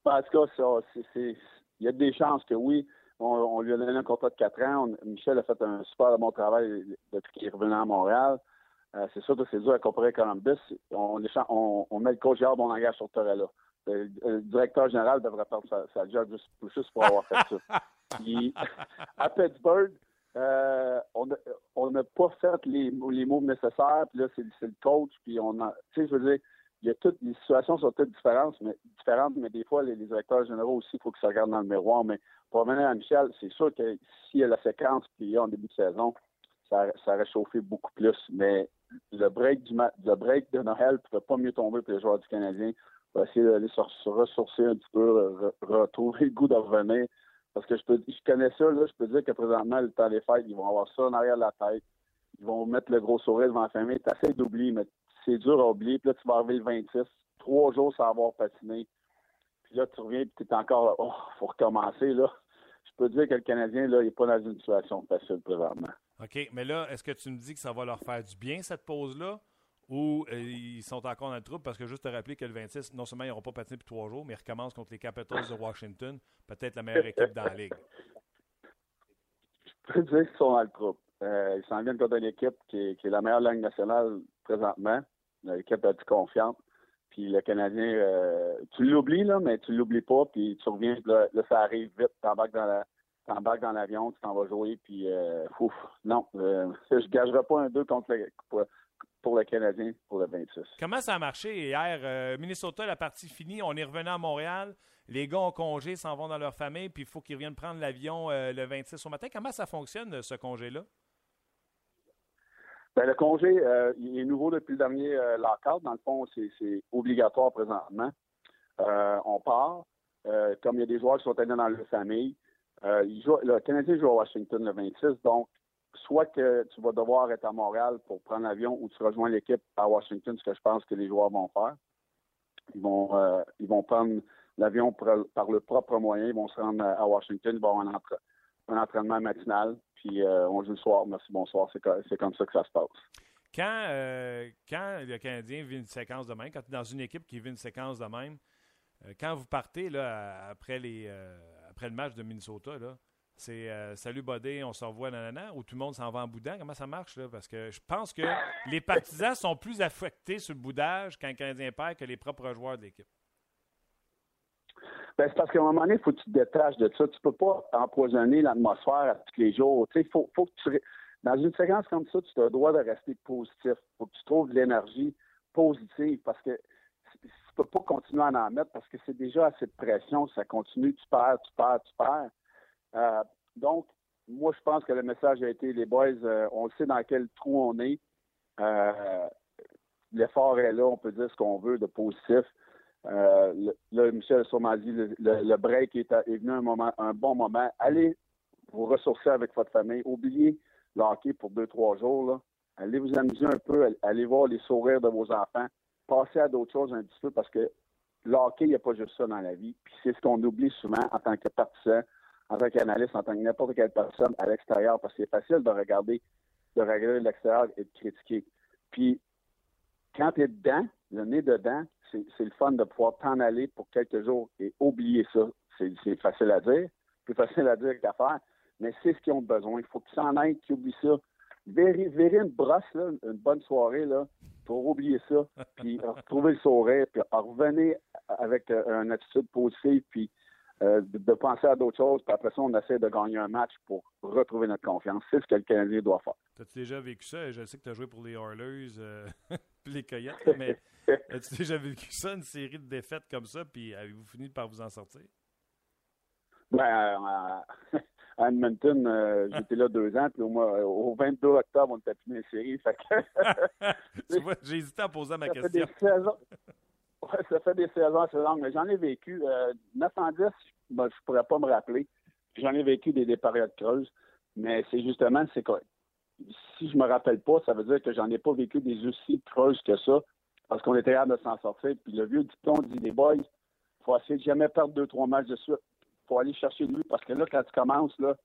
Speaker 7: En tout cas, il y a des chances que oui. On, lui a donné un contrat de 4 ans. Michel a fait un super bon travail depuis qu'il est revenu à Montréal. Euh, c'est sûr que c'est dur à comparer à Columbus. On, on, met le coach Yard, on engage sur Torella. Le, le, directeur général devrait perdre sa, job juste, pour avoir fait ça. à Pittsburgh, euh, on n'a pas fait les, les moves nécessaires, puis là, c'est le coach, puis on a, tu sais, je veux dire, il y a toutes les situations sont toutes différentes, mais différentes, mais des fois, les, directeurs généraux aussi, il faut qu'ils se regardent dans le miroir. Mais pour revenir à Michel, c'est sûr que s'il y a la séquence qu'il y a en début de saison, ça, ça chauffé beaucoup plus. Mais le break du break de Noël ne pouvait pas mieux tomber pour les joueurs du Canadien. Va essayer d'aller se, ressourcer un petit peu, retrouver le goût de revenir. Parce que je peux je connais ça, là, je peux dire que présentement, le temps des fêtes, ils vont avoir ça en arrière de la tête. Ils vont mettre le gros sourire devant la famille. Tu d'oublier, mais c'est dur à oublier. Puis là, tu vas arriver le 26, trois jours sans avoir patiné. Puis là, tu reviens, puis tu es encore là. Oh, faut recommencer, là. je peux dire que le Canadien, là, il n'est pas dans une situation facile présentement.
Speaker 1: OK, mais là, est-ce que tu me dis que ça va leur faire du bien, cette pause-là? Ou euh, ils sont encore dans le trouble? Parce que juste te rappeler que le 26, non seulement ils n'auront pas patiné pour trois jours, mais ils recommencent contre les Capitals de Washington, peut-être la meilleure équipe dans la Ligue.
Speaker 7: Je peux dire qu'ils sont dans le trouble. Euh, ils s'en viennent contre une équipe qui est, la meilleure langue nationale présentement. L'équipe a du confiance. Puis le Canadien, euh, tu l'oublies, là, mais tu l'oublies pas, puis tu reviens, là, ça arrive vite, t'embarques dans la dans l'avion, tu t'en vas jouer, puis euh, ouf, non, euh, je gagerai pas un 2 contre pour, le Canadien pour le 26.
Speaker 1: Comment ça a marché hier? Euh, Minnesota, la partie finie, on est revenu à Montréal, les gars ont congé, s'en vont dans leur famille, puis il faut qu'ils reviennent prendre l'avion le 26 au matin. Comment ça fonctionne, ce congé-là?
Speaker 7: Ben, le congé, euh, il est nouveau depuis le dernier euh. Dans le fond, c'est obligatoire présentement. Euh, on part. Euh, comme il y a des joueurs qui sont allés dans leur famille, le Canadien joue à Washington le 26. Donc, soit que tu vas devoir être à Montréal pour prendre l'avion ou tu rejoins l'équipe à Washington, ce que je pense que les joueurs vont faire. Ils vont, ils vont prendre l'avion par le propre moyen. Ils vont se rendre à Washington. Ils vont avoir un, un entraînement matinal puis euh, on joue le soir. Merci, bonsoir. C'est comme ça que ça se passe.
Speaker 1: Quand, euh, quand le Canadien vit une séquence de même, quand tu es dans une équipe qui vit une séquence de même, euh, quand vous partez là, après, les, après le match de Minnesota, c'est salut Bodé, on se revoit, nanana, ou tout le monde s'en va en boudin? Comment ça marche? Là? Parce que je pense que les partisans sont plus affectés sur le boudage quand le Canadien perd que les propres joueurs de l'équipe.
Speaker 7: Ben, c'est parce qu'à un moment donné, il faut que tu te détaches de ça. Tu peux pas empoisonner l'atmosphère à tous les jours. Faut, que tu, dans une séquence comme ça, tu as le droit de rester positif. Faut que tu trouves de l'énergie positive parce que tu peux pas continuer à en mettre parce que c'est déjà assez de pression. Ça continue, tu perds, tu perds, tu perds. Euh, donc, moi, je pense que le message a été, les boys, euh, on sait dans quel trou on est. Euh, l'effort est là, on peut dire ce qu'on veut de positif. Euh, là, Michel m'a dit, le, le, break est, venu un, moment, un bon moment. Allez vous ressourcer avec votre famille. Oubliez le hockey pour deux, trois jours. Allez vous amuser un peu. Allez voir les sourires de vos enfants. Passez à d'autres choses un petit peu parce que le il n'y a pas juste ça dans la vie. Puis c'est ce qu'on oublie souvent en tant que partisan, en tant qu'analyste, en tant que n'importe quelle personne à l'extérieur, parce que c'est facile de regarder, de regarder l'extérieur et de critiquer. Puis quand tu es dedans, le nez dedans, c'est le fun de pouvoir t'en aller pour quelques jours et oublier ça. C'est facile à dire, plus facile à dire qu'à faire, mais c'est ce qu'ils ont besoin. Il faut qu'ils s'en aillent, qu'ils oublient ça. Verrez, une brosse, là, une bonne soirée, là, pour oublier ça, puis retrouver le sourire, puis revenir avec euh, une attitude positive, puis euh, de, penser à d'autres choses, puis après ça, on essaie de gagner un match pour retrouver notre confiance. C'est ce que le Canadien doit faire.
Speaker 1: As-tu déjà vécu ça? Je sais que tu as joué pour les Oilers, euh, les Coyotes, mais as-tu déjà vécu ça, une série de défaites comme ça, puis avez-vous fini par vous en sortir?
Speaker 7: Ben, à Edmonton, euh, j'étais là deux ans, puis au, mois, au 22 octobre, on était fini la série.
Speaker 1: tu vois, j'ai hésité à poser ma question.
Speaker 7: Ouais, ça fait des saisons assez longues, mais j'en ai vécu. Euh, 910, ben, je pourrais pas me rappeler. J'en ai vécu des, des périodes creuses, mais c'est justement, c'est? Si je me rappelle pas, ça veut dire que j'en ai pas vécu des aussi creuses que ça, parce qu'on était capable de s'en sortir. Puis le vieux dicton dit des boys, faut essayer de jamais perdre deux, trois matchs de suite. faut aller chercher lui, parce que là, quand tu commences, là,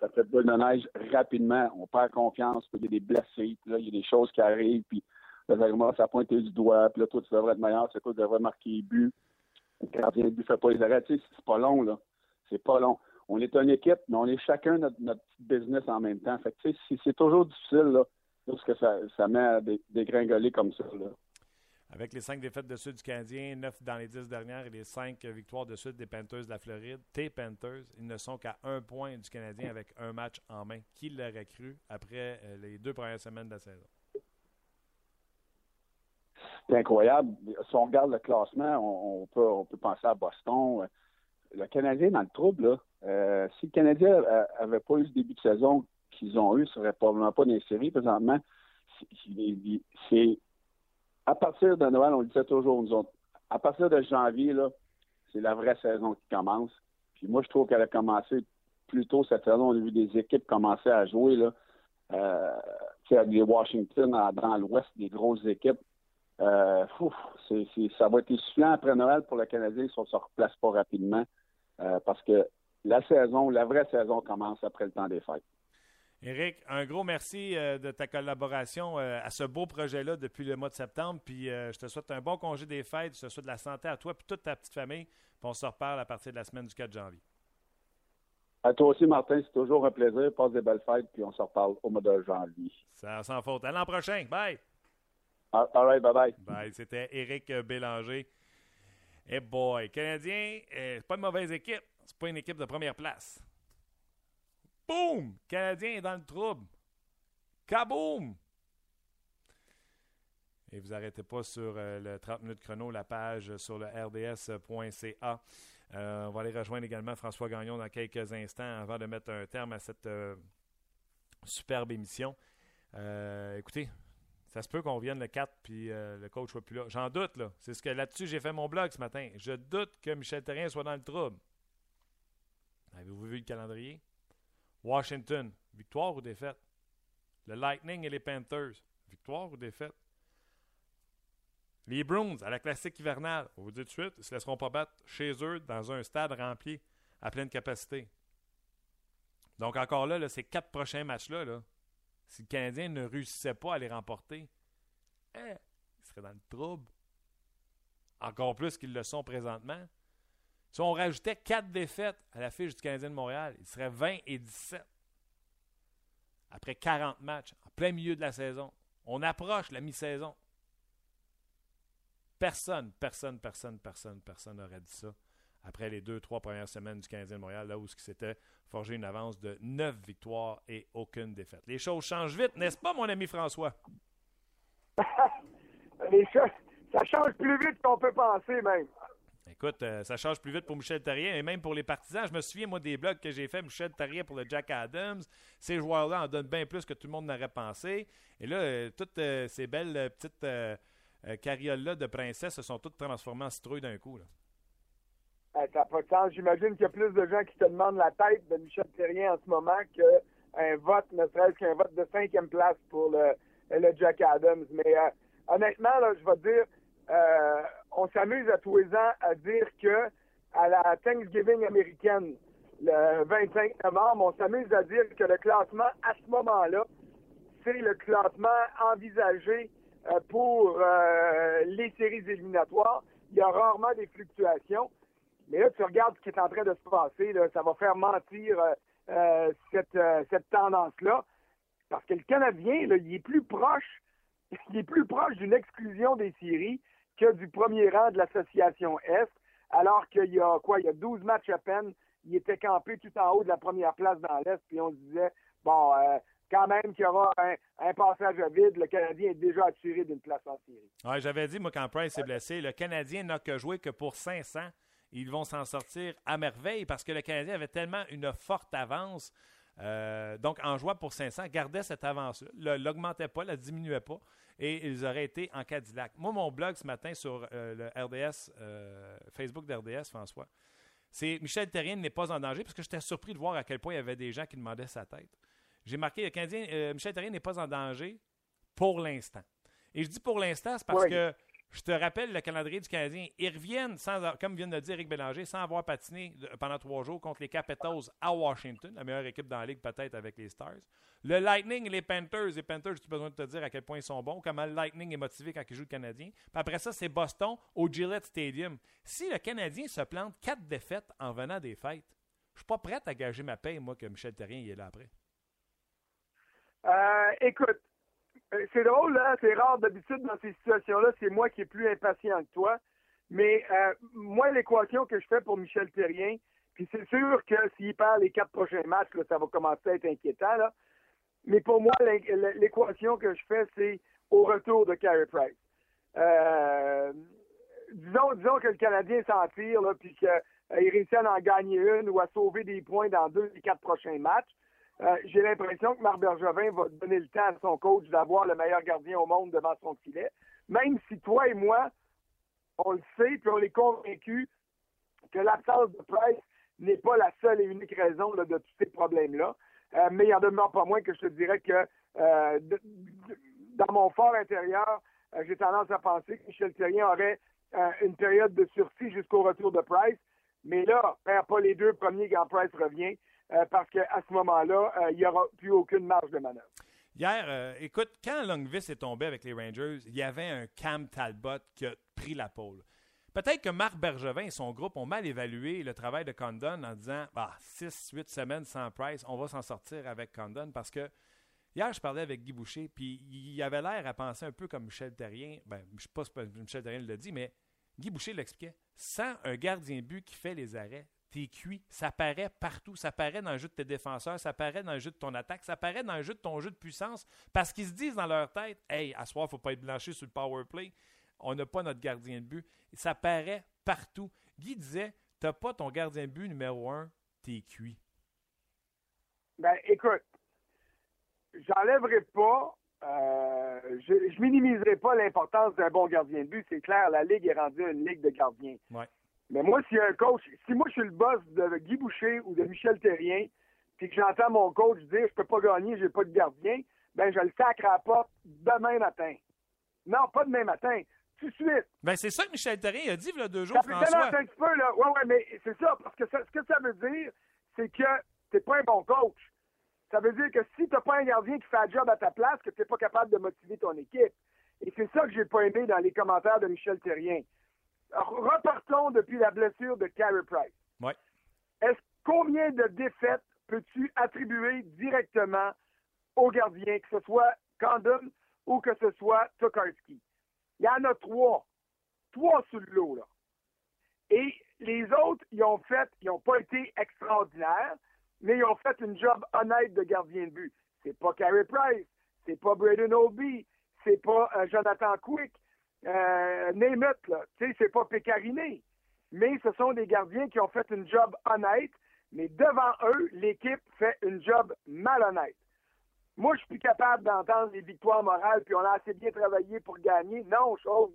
Speaker 7: ça fait boule de neige rapidement, on perd confiance, il y a des blessés, là, il y a des choses qui arrivent, puis Là, ça a pointé du doigt, puis là, toi, tu devrais être meilleur, c'est quoi, tu devrais marquer les buts. Gardien de but fait pas les arrêts. Tu sais, c'est pas long, là. C'est pas long. On est une équipe, mais on est chacun notre, notre petit business en même temps. Fait que, c'est toujours difficile, là, lorsque ça, ça met à dégringoler comme ça, là.
Speaker 1: Avec les cinq défaites de Sud du Canadien, neuf dans les dix dernières et les cinq victoires de Sud des Panthers de la Floride, tes Panthers, ils ne sont qu'à un point du Canadien avec un match en main. Qui l'aurait cru après euh, les deux premières semaines de la saison?
Speaker 7: c'est incroyable. Si on regarde le classement, on, peut, on peut penser à Boston. Le Canadien dans le trouble, là. Euh, si le Canadien avait pas eu ce début de saison qu'ils ont eu, ne serait probablement pas dans les séries présentement. C'est à partir de Noël, on le disait toujours, nous autres, à partir de janvier, c'est la vraie saison qui commence. Puis moi, je trouve qu'elle a commencé plus tôt cette saison. On a vu des équipes commencer à jouer. Là. Euh, les Washington dans l'Ouest, des grosses équipes. Euh, ça va être essoufflant après Noël pour le Canadien si on ne se replace pas rapidement. Parce que la saison, la vraie saison commence après le temps des fêtes.
Speaker 1: Éric, un gros merci euh, de ta collaboration euh, à ce beau projet-là depuis le mois de septembre. Puis euh, je te souhaite un bon congé des fêtes. Je te souhaite de la santé à toi et toute ta petite famille. Puis on se reparle à partir de la semaine du 4 janvier.
Speaker 7: À toi aussi, Martin. C'est toujours un plaisir. Passe des belles fêtes. Puis on se reparle au mois de janvier.
Speaker 1: Ça, sans faute. À l'an prochain. Bye.
Speaker 7: All right. Bye-bye.
Speaker 1: Bye. C'était Éric Bélanger. Eh boy, Canadien, c'est pas une mauvaise équipe. C'est pas une équipe de première place. Boum! Canadien est dans le trouble. Kaboum! Et vous arrêtez pas sur euh, le 30 minutes chrono, la page sur le rds.ca. Euh, on va aller rejoindre également François Gagnon dans quelques instants avant de mettre un terme à cette euh, superbe émission. écoutez, ça se peut qu'on vienne le 4 puis le coach soit plus là. J'en doute, là. C'est ce que là-dessus j'ai fait mon blog ce matin. Je doute que Michel Terrien soit dans le trouble. Avez-vous vu le calendrier? Washington, victoire ou défaite? Le Lightning et les Panthers, victoire ou défaite? Les Bruins à la classique hivernale, on vous dit tout de suite, ils ne se laisseront pas battre chez eux dans un stade rempli à pleine capacité. Donc encore là, ces quatre prochains matchs-là, là, si le Canadien ne réussissait pas à les remporter, eh, ils seraient dans le trouble. Encore plus qu'ils le sont présentement. Si on rajoutait 4 défaites à la fiche du Canadien de Montréal, il serait 20 et 17. Après 40 matchs, en plein milieu de la saison. On approche la mi-saison. Personne, personne, personne, personne, personne n'aurait dit ça après les deux, trois premières semaines du Canadien de Montréal, là où ce qui s'était forgé une avance de 9 victoires et aucune défaite. Les choses changent vite, n'est-ce pas, mon ami François?
Speaker 8: Les choses, ça change plus vite qu'on peut penser, même.
Speaker 1: Écoute, euh, ça change plus vite pour Michel Therrien et même pour les partisans. Je me souviens, moi, des blogs que j'ai fait, Michel Therrien pour le Jack Adams. Ces joueurs-là en donnent bien plus que tout le monde n'aurait pensé. Et là, euh, toutes euh, ces belles petites carrioles-là de princesse se sont toutes transformées en citrouilles d'un coup. Là.
Speaker 8: ça n'a pas de sens. J'imagine qu'il y a plus de gens qui te demandent la tête de Michel Therrien en ce moment qu'un vote, ne serait-ce qu'un vote de cinquième place pour le, le Jack Adams. Mais honnêtement, là, je vais dire, on s'amuse à tous les ans à dire que à la Thanksgiving américaine, le 25 novembre, on s'amuse à dire que le classement à ce moment-là, c'est le classement envisagé euh, pour euh, les séries éliminatoires. Il y a rarement des fluctuations. Mais là, tu regardes ce qui est en train de se passer, ça va faire mentir cette, cette tendance-là. Parce que le Canadien, il est plus proche, il est plus proche d'une exclusion des séries que du premier rang de l'association Est, alors qu'il y a quoi, il y a 12 matchs à peine, il était campé tout en haut de la première place dans l'Est, puis on se disait, bon, euh, quand même qu'il y aura un, passage à vide, le Canadien est déjà attiré d'une place en série.
Speaker 1: Oui, j'avais dit, moi, quand Price est blessé, le Canadien n'a que joué que pour 500. Ils vont s'en sortir à merveille parce que le Canadien avait tellement une forte avance. Euh, donc, en jouant pour 500, gardait cette avance-là, l'augmentait pas, la diminuait pas et ils auraient été en Cadillac. Moi, mon blog ce matin sur euh, le RDS, euh, Facebook d'RDS, François, c'est Michel Terrien n'est pas en danger parce que j'étais surpris de voir à quel point il y avait des gens qui demandaient sa tête. J'ai marqué le Canadien, euh, Michel Terrien n'est pas en danger pour l'instant. Et je dis pour l'instant, c'est parce que je te rappelle le calendrier du Canadien. Ils reviennent, sans, comme vient de le dire Eric Bélanger, sans avoir patiné pendant trois jours contre les Capitals à Washington, la meilleure équipe dans la ligue peut-être avec les Stars. Le Lightning les Panthers. Les Panthers, as besoin de te dire à quel point ils sont bons, comment le Lightning est motivé quand il joue le Canadien. Puis après ça, c'est Boston au Gillette Stadium. Si le Canadien se plante quatre défaites en venant des fêtes, je suis pas prêt à gager ma paye, moi, que Michel Terrien y est là après.
Speaker 8: Euh, écoute, c'est drôle, là, c'est rare d'habitude dans ces situations-là, c'est moi qui est plus impatient que toi. Mais euh, moi, l'équation que je fais pour Michel Terrien, puis c'est sûr que s'il perd les quatre prochains matchs, ça va commencer à être inquiétant. Là. Mais pour moi, l'équation que je fais, c'est au retour de Carey Price. Euh, disons, disons que le Canadien s'en tire, puis qu'il réussit à en gagner une ou à sauver des points dans deux des quatre prochains matchs. Euh, j'ai l'impression que Marc Bergevin va donner le temps à son coach d'avoir le meilleur gardien au monde devant son filet. Même si toi et moi, on le sait, puis on est convaincus que l'absence de Price n'est pas la seule et unique raison de tous ces problèmes-là. Euh, mais il en demeure pas moins que je te dirais que euh, dans mon fort intérieur, j'ai tendance à penser que Michel Thierry aurait une période de sursis jusqu'au retour de Price. Mais là, pas les deux premiers quand Price revient, parce qu'à ce moment-là, euh, il n'y aura plus aucune marge de manœuvre.
Speaker 1: Hier, euh, écoute, quand Longvis est tombé avec les Rangers, il y avait un Cam Talbot qui a pris la pole. Peut-être que Marc Bergevin et son groupe ont mal évalué le travail de Condon en disant bah, 6-8 semaines sans Price, on va s'en sortir avec Condon parce que hier, je parlais avec Guy Boucher, puis il avait l'air à penser un peu comme Michel Terrien. Ben, je ne sais pas si Michel Terrien l'a dit, mais Guy Boucher l'expliquait. Sans un gardien but qui fait les arrêts, t'es cuit. Ça paraît partout. Ça paraît dans le jeu de tes défenseurs, ça paraît dans le jeu de ton attaque, ça paraît dans le jeu de ton jeu de puissance. Parce qu'ils se disent dans leur tête Hey, à soir, faut pas être blanchi sur le power play. On n'a pas notre gardien de but. ça paraît partout. Guy disait T'as pas ton gardien de but numéro un, t'es cuit.
Speaker 8: Ben, écoute, j'enlèverai pas, euh, je, je, minimiserai pas l'importance d'un bon gardien de but. C'est clair, la Ligue est rendue une ligue de gardiens.
Speaker 1: Ouais.
Speaker 8: Mais moi, si un coach, si moi je suis le boss de Guy Boucher ou de Michel Terrien, puis que j'entends mon coach dire je peux pas gagner, j'ai pas de gardien, ben je le sacre à la porte demain matin. Non, pas demain matin. Tout de suite.
Speaker 1: Ben c'est ça que Michel Terrien a dit il y a deux jours, ça
Speaker 8: François. un petit peu, là. Ouais, ouais, mais c'est ça, parce que ce que ça veut dire, c'est que t'es pas un bon coach. Ça veut dire que si t'as pas un gardien qui fait un job à ta place, que t'es pas capable de motiver ton équipe. Et c'est ça que j'ai pas aimé dans les commentaires de Michel Terrien repartons depuis la blessure de Carey Price.
Speaker 1: Ouais.
Speaker 8: Est-ce combien de défaites peux-tu attribuer directement au gardien, que ce soit Condon ou que ce soit Tokarski? Il y en a trois. Trois sous le lot, là. Et les autres, ils ont fait, ils n'ont pas été extraordinaires, mais ils ont fait une job honnête de gardien de but. C'est pas Carey Price, c'est pas Braden Oldby, c'est pas euh, Jonathan Quick, euh, là. Tu sais, c'est pas pécariné. Mais ce sont des gardiens qui ont fait une job honnête, mais devant eux, l'équipe fait une job malhonnête. Moi, je suis plus capable d'entendre les victoires morales, puis on a assez bien travaillé pour gagner. Non, chose.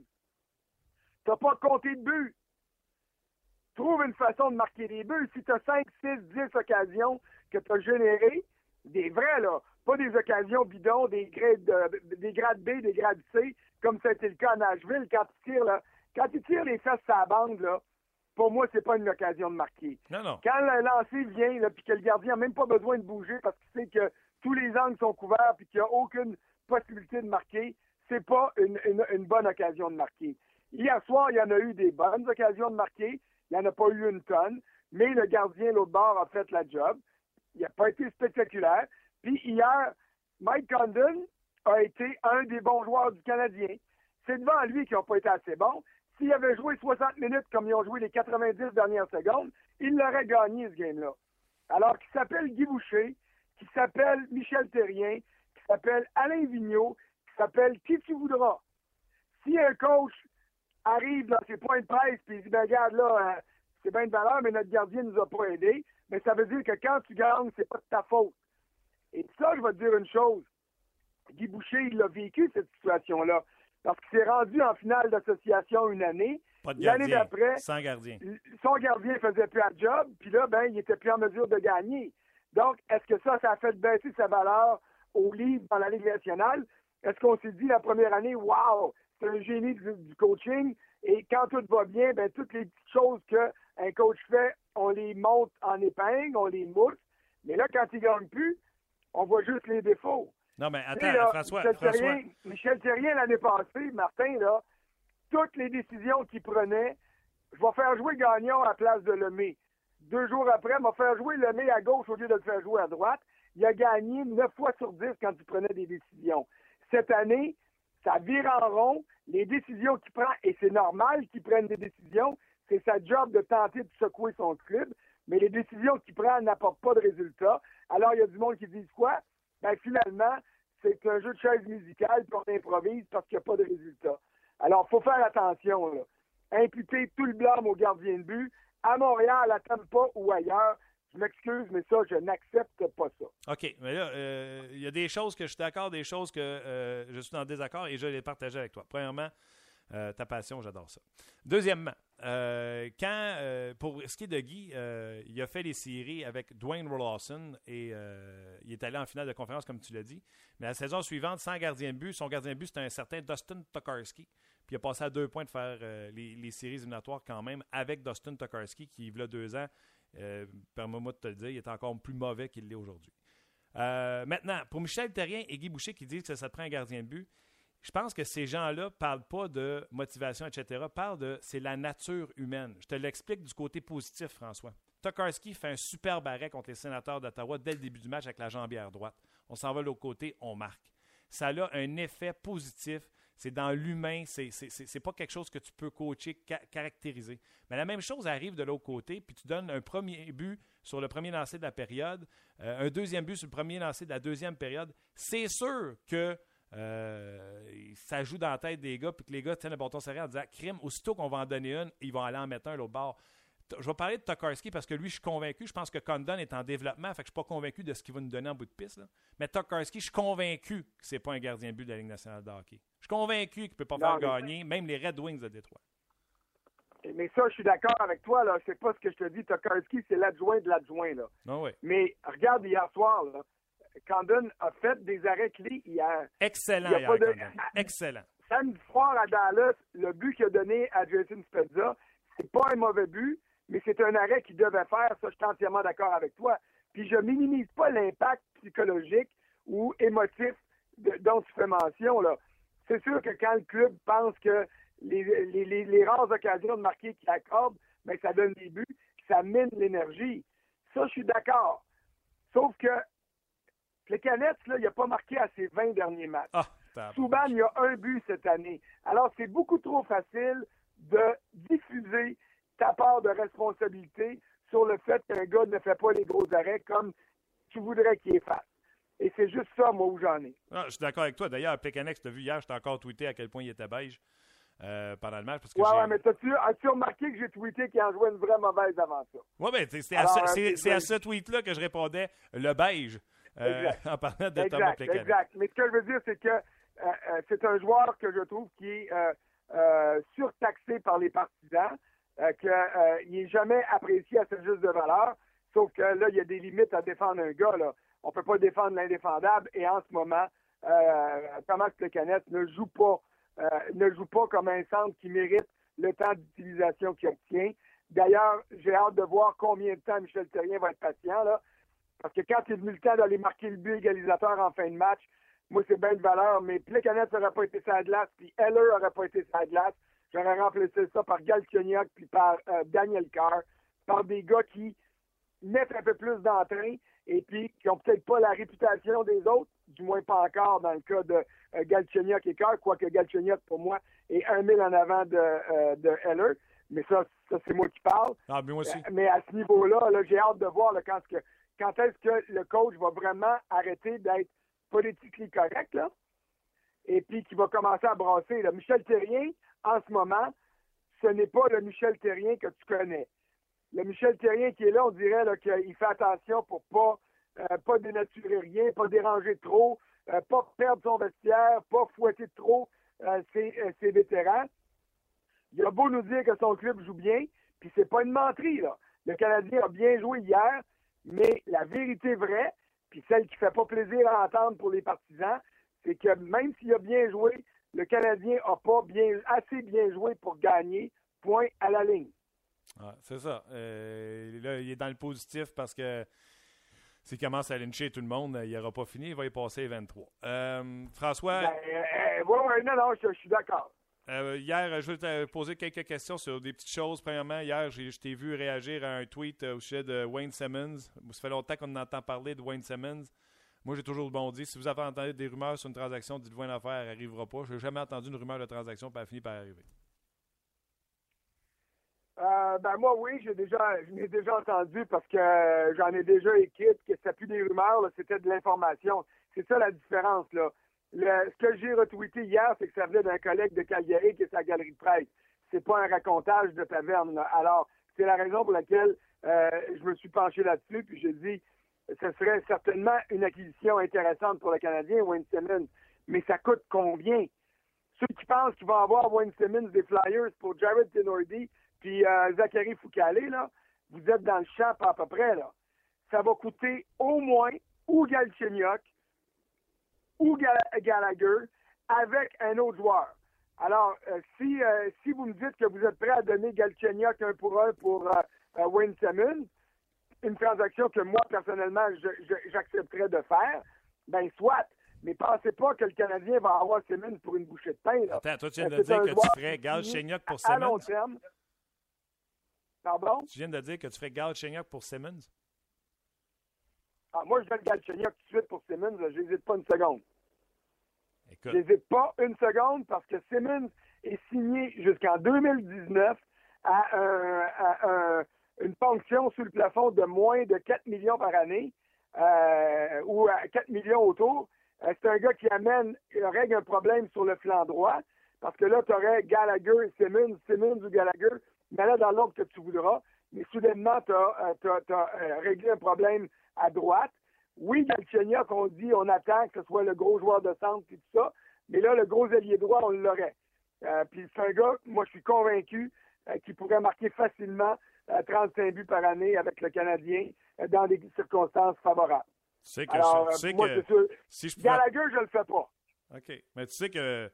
Speaker 8: T'as pas compté de but. Trouve une façon de marquer des buts. Si tu as 5, 6, 10 occasions que tu as générées, des vrais, là, pas des occasions bidons, des grades, des grades B, des grades C, comme c'était le cas à Nashville, quand tu tires, là, quand tu tires les fesses à la bande, là, pour moi, c'est pas une occasion de marquer.
Speaker 1: Non, non.
Speaker 8: Quand le lancer vient, là, puis que le gardien n'a même pas besoin de bouger parce qu'il sait que tous les angles sont couverts puis qu'il n'y a aucune possibilité de marquer, c'est pas une, une, bonne occasion de marquer. Hier soir, il y en a eu des bonnes occasions de marquer. Il n'y en a pas eu une tonne. Mais le gardien, l'autre bord, a fait la job. Il n'a pas été spectaculaire. Puis hier, Mike Condon, a été un des bons joueurs du Canadien. C'est devant lui qu'ils n'ont pas été assez bons. S'il avait joué 60 minutes comme ils ont joué les 90 dernières secondes, il l'aurait gagné ce game-là. Alors qu'il s'appelle Guy Boucher, qui s'appelle Michel Terrien, qui s'appelle Alain Vigneault, qui s'appelle qui tu voudras. Si un coach arrive dans ses points de presse et il dit ben regarde là, euh, c'est bien de valeur, mais notre gardien ne nous a pas aidés, mais ça veut dire que quand tu gagnes, c'est pas de ta faute. Et ça, je vais te dire une chose. Guy Boucher, il a vécu cette situation-là. Parce qu'il s'est rendu en finale d'association une année. L'année d'après,
Speaker 1: sans gardien.
Speaker 8: Son gardien faisait plus un job, puis là, ben, il était plus en mesure de gagner. Donc, est-ce que ça, ça a fait baisser sa valeur au livre dans la Ligue nationale? Est-ce qu'on s'est dit la première année, wow, c'est un génie du, coaching, et quand tout va bien, ben, toutes les petites choses qu'un coach fait, on les monte en épingle, on les mousse. Mais là, quand il gagne plus, on voit juste les défauts.
Speaker 1: Non, mais attends, François. Michel François...
Speaker 8: Terrien, Michel Terrien, l'année passée, Martin, là, toutes les décisions qu'il prenait, je vais faire jouer Gagnon à la place de Lemay. Deux jours après, il va faire jouer Lemay à gauche au lieu de le faire jouer à droite. Il a gagné 9 fois sur 10 quand il prenait des décisions. Cette année, ça vire en rond. Les décisions qu'il prend, et c'est normal qu'il prenne des décisions, c'est sa job de tenter de secouer son club, mais les décisions qu'il prend n'apportent pas de résultats. Alors, il y a du monde qui dit quoi? ben finalement, c'est un jeu de chaise musicale, puis on improvise parce qu'il n'y a pas de résultat. Alors, il faut faire attention. Imputer tout le blâme au gardien de but, à Montréal, à Tampa ou ailleurs, je m'excuse, mais ça, je n'accepte pas ça.
Speaker 1: OK. Mais là, euh, il y a des choses que je suis d'accord, des choses que euh, je suis en désaccord et je les partager avec toi. Premièrement, Euh, ta passion, j'adore ça. Deuxièmement, euh, quand, euh, pour ce qui est de Guy, il a fait les séries avec Dwayne Lawson et il est allé en finale de conférence, comme tu l'as dit. Mais la saison suivante, sans gardien de but, son gardien de but, c'était un certain Dustin Tokarski. Puis il a passé à deux points de faire les, séries éliminatoires quand même avec Dustin Tokarski, qui, il y a deux ans, permets-moi de te le dire, il est encore plus mauvais qu'il l'est aujourd'hui. maintenant, pour Michel Terrien et Guy Boucher qui disent que ça te prend un gardien de but, je pense que ces gens-là ne parlent pas de motivation, etc. Parlent de c'est la nature humaine. Je te l'explique du côté positif, François. Tokarski fait un super arrêt contre les sénateurs d'Ottawa dès le début du match avec la jambière droite. On s'en va de l'autre côté, on marque. Ça a un effet positif. C'est dans l'humain, c'est n'est pas quelque chose que tu peux coacher, caractériser. Mais la même chose arrive de l'autre côté, puis tu donnes un premier but sur le premier lancer de la période, euh, un deuxième but sur le premier lancer de la deuxième période. C'est sûr que euh, ça joue dans la tête des gars, puis que les gars tiennent le bâton serré en disant crime, aussitôt qu'on va en donner une, ils vont aller en mettre un l'autre bord. Je vais parler de Tokarski parce que lui, je suis convaincu. Je pense que Condon est en développement, fait que je suis pas convaincu de ce qu'il va nous donner en bout de piste. Mais Tokarski, je suis convaincu que c'est pas un gardien de but de la Ligue nationale de hockey. Je suis convaincu qu'il ne peut pas faire gagner, même les Red Wings de Détroit.
Speaker 8: Mais ça, je suis d'accord avec toi. là. C'est pas ce que je te dis. Tokarski, c'est l'adjoint de l'adjoint. là.
Speaker 1: Ah
Speaker 8: Mais regarde hier soir, là, Condon a fait des arrêts clés hier.
Speaker 1: Excellent, hier, de... Excellent.
Speaker 8: Samedi soir à Dallas, le but qu'il a donné à Jason Spezza, c'est pas un mauvais but, mais c'est un arrêt qu'il devait faire. Ça, je suis entièrement d'accord avec toi. Puis je minimise pas l'impact psychologique ou émotif dont tu fais mention. Là. C'est sûr que quand le club pense que les, les, les, rares occasions de marquer qu'il accorde, mais ben, ça donne des buts, ça mine l'énergie. Ça, je suis d'accord. Sauf que le Canettes, là, il n'a pas marqué à ses 20 derniers matchs. Ah, Souban, il a un but cette année. Alors, c'est beaucoup trop facile de diffuser ta part de responsabilité sur le fait qu'un gars ne fait pas les gros arrêts comme tu voudrais qu'il fasse. Et c'est juste ça, moi, où j'en ai.
Speaker 1: Ah, je suis d'accord avec toi. D'ailleurs, Plecanex, tu as vu hier, je t'ai encore tweeté à quel point il était beige euh, pendant le match. Parce
Speaker 8: que ouais, mais as-tu, as-tu remarqué que j'ai tweeté qu'il en jouait une vraie mauvaise avant ça?
Speaker 1: Oui, mais c'est, à, ce, à ce tweet-là que je répondais le beige. Euh, en parlant de
Speaker 8: exact,
Speaker 1: Thomas
Speaker 8: Exact. Mais ce que je veux dire, c'est que euh, euh, c'est un joueur que je trouve qui est surtaxé par les partisans, qu'il n'est jamais apprécié à sa juste de valeur. Sauf que là, il y a des limites à défendre un gars. Là. On ne peut pas défendre l'indéfendable. Et en ce moment, Thomas Plecanet ne joue pas ne joue pas comme un centre qui mérite le temps d'utilisation qu'il obtient. D'ailleurs, j'ai hâte de voir combien de temps Michel Terrien va être patient. Là. Parce que quand il est venu le temps d'aller marquer le but égalisateur en fin de match, moi, c'est bien de valeur, mais Plekanec n'aurait pas été sa glace, puis Heller n'aurait pas été sa glace. J'aurais remplacé ça par Galchenyuk puis par euh, Daniel Carr, par des gars qui mettent un peu plus d'entrain et puis qui n'ont peut-être pas la réputation des autres, du moins pas encore dans le cas de euh, Galchenyuk et Carr, quoique Galchenyuk, pour moi, est un mille en avant de, euh, de Heller. Mais ça, ça c'est moi qui parle.
Speaker 1: Ah, mais, moi aussi.
Speaker 8: mais à ce niveau-là, -là, j'ai hâte de voir là, quand ce que quand est-ce que le coach va vraiment arrêter d'être politiquement correct, là, et puis qu'il va commencer à brasser. Michel Terrien, en ce moment, ce n'est pas le Michel Terrien que tu connais. Le Michel Terrien qui est là, on dirait qu'il fait attention pour pas, euh, pas dénaturer rien, pas déranger trop, euh, pas perdre son vestiaire, pas fouetter trop euh, ses, ses, vétérans. Il a beau nous dire que son club joue bien, puis c'est pas une menterie. Le Canadien a bien joué hier, mais la vérité vraie, puis celle qui fait pas plaisir à entendre pour les partisans, c'est que même s'il a bien joué, le Canadien n'a pas bien, assez bien joué pour gagner. Point à la ligne.
Speaker 1: c'est ça. Euh, là, il est dans le positif parce que s'il commence à lyncher tout le monde, il n'aura pas fini, il va y passer 23. Euh, François?
Speaker 8: Ben, euh, euh non, non, je suis d'accord.
Speaker 1: Euh, hier, je vais te poser quelques questions sur des petites choses. Premièrement, hier, je t'ai vu réagir à un tweet au sujet de Wayne Simmons. Ça fait longtemps qu'on entend parler de Wayne Simmons. Moi, j'ai toujours bon dit, si vous avez entendu des rumeurs sur une transaction, dites-vous une affaire, elle n'arrivera pas. Je n'ai jamais entendu une rumeur de transaction, puis elle finit par arriver.
Speaker 8: Euh, ben moi oui, j'ai déjà je l'ai déjà entendu parce que j'en ai déjà écrit que c'était plus des rumeurs, c'était de l'information. C'est ça la différence là ce que j'ai retweeté hier, c'est que ça venait d'un collègue de Calgary qui est sa galerie de presse. C'est pas un racontage de taverne. Alors, c'est la raison pour laquelle euh, je me suis penché là-dessus, puis j'ai dit ce serait certainement une acquisition intéressante pour le Canadien, Wayne Simmons. Mais ça coûte combien? ceux qui pensent qu'ils vont avoir Wayne Simmons des Flyers pour Jared Tenordi puis euh, Zachary Foucalé, là, vous êtes dans le champ à peu près, là. Ça va coûter au moins ou Galchenyuk ou Gallagher avec un autre joueur. Alors, euh, si, euh, si vous me dites que vous êtes prêt à donner Galchenyuk un pour un pour Wayne Simmons, une transaction que moi, personnellement, j'accepterais de faire, ben soit. Mais pensez pas que le Canadien va avoir Simmons pour une bouchée de pain. Là.
Speaker 1: Attends, toi, tu viens de dire que tu ferais Gal pour Simmons. À long terme.
Speaker 8: Pardon?
Speaker 1: Tu viens de dire que tu ferais Gal pour Simmons?
Speaker 8: Ah, moi, je donne Gal tout de suite pour Simmons. Je n'hésite pas une seconde. Je n'hésite pas une seconde parce que Simmons est signé jusqu'en 2019 à, une fonction sous le plafond de moins de 4 millions par année euh, ou à 4 millions autour. Euh, c'est un gars qui amène, règle un problème sur le flanc droit, parce que là, tu aurais Gallagher et Simmons, Simmons ou Gallagher, mais là, dans l'ordre que tu voudras. Mais soudainement, tu as, euh, euh, réglé un problème à droite. Oui, Galchenyuk, qu'on dit, on attend que ce soit le gros joueur de centre et tout ça, mais là, le gros allié droit, on l'aurait. puis c'est un gars, moi, je suis convaincu qu'il pourrait marquer facilement 35 buts par année avec le Canadien dans des circonstances favorables.
Speaker 1: Tu sais que, Alors, je, sais que sûr,
Speaker 8: si je Gallagher, je le fais pas.
Speaker 1: OK. Mais tu sais que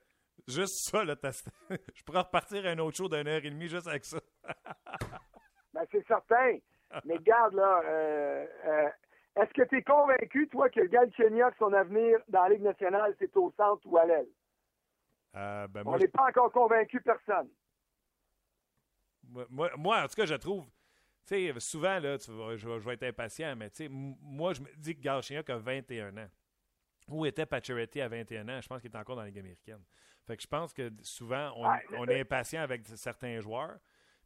Speaker 1: juste ça, là, je pourrais repartir à un autre show d'une heure et demie juste avec ça.
Speaker 8: ben, c'est certain. Mais garde, là, euh, euh, est-ce que tu es convaincu, toi, que Galchenyuk, son avenir dans la Ligue nationale, c'est au centre ou à l'aile?
Speaker 1: Euh, ben,
Speaker 8: On n'est pas encore convaincu personne.
Speaker 1: Moi, moi, en tout cas, je trouve sais, souvent, là, je, vais être impatient, mais moi, je me dis que Galchenyuk a 21 ans. Où était Pacioretty à 21 ans? Je pense qu'il est encore dans la Ligue américaine. Fait que je pense que souvent, on, est impatient avec certains joueurs.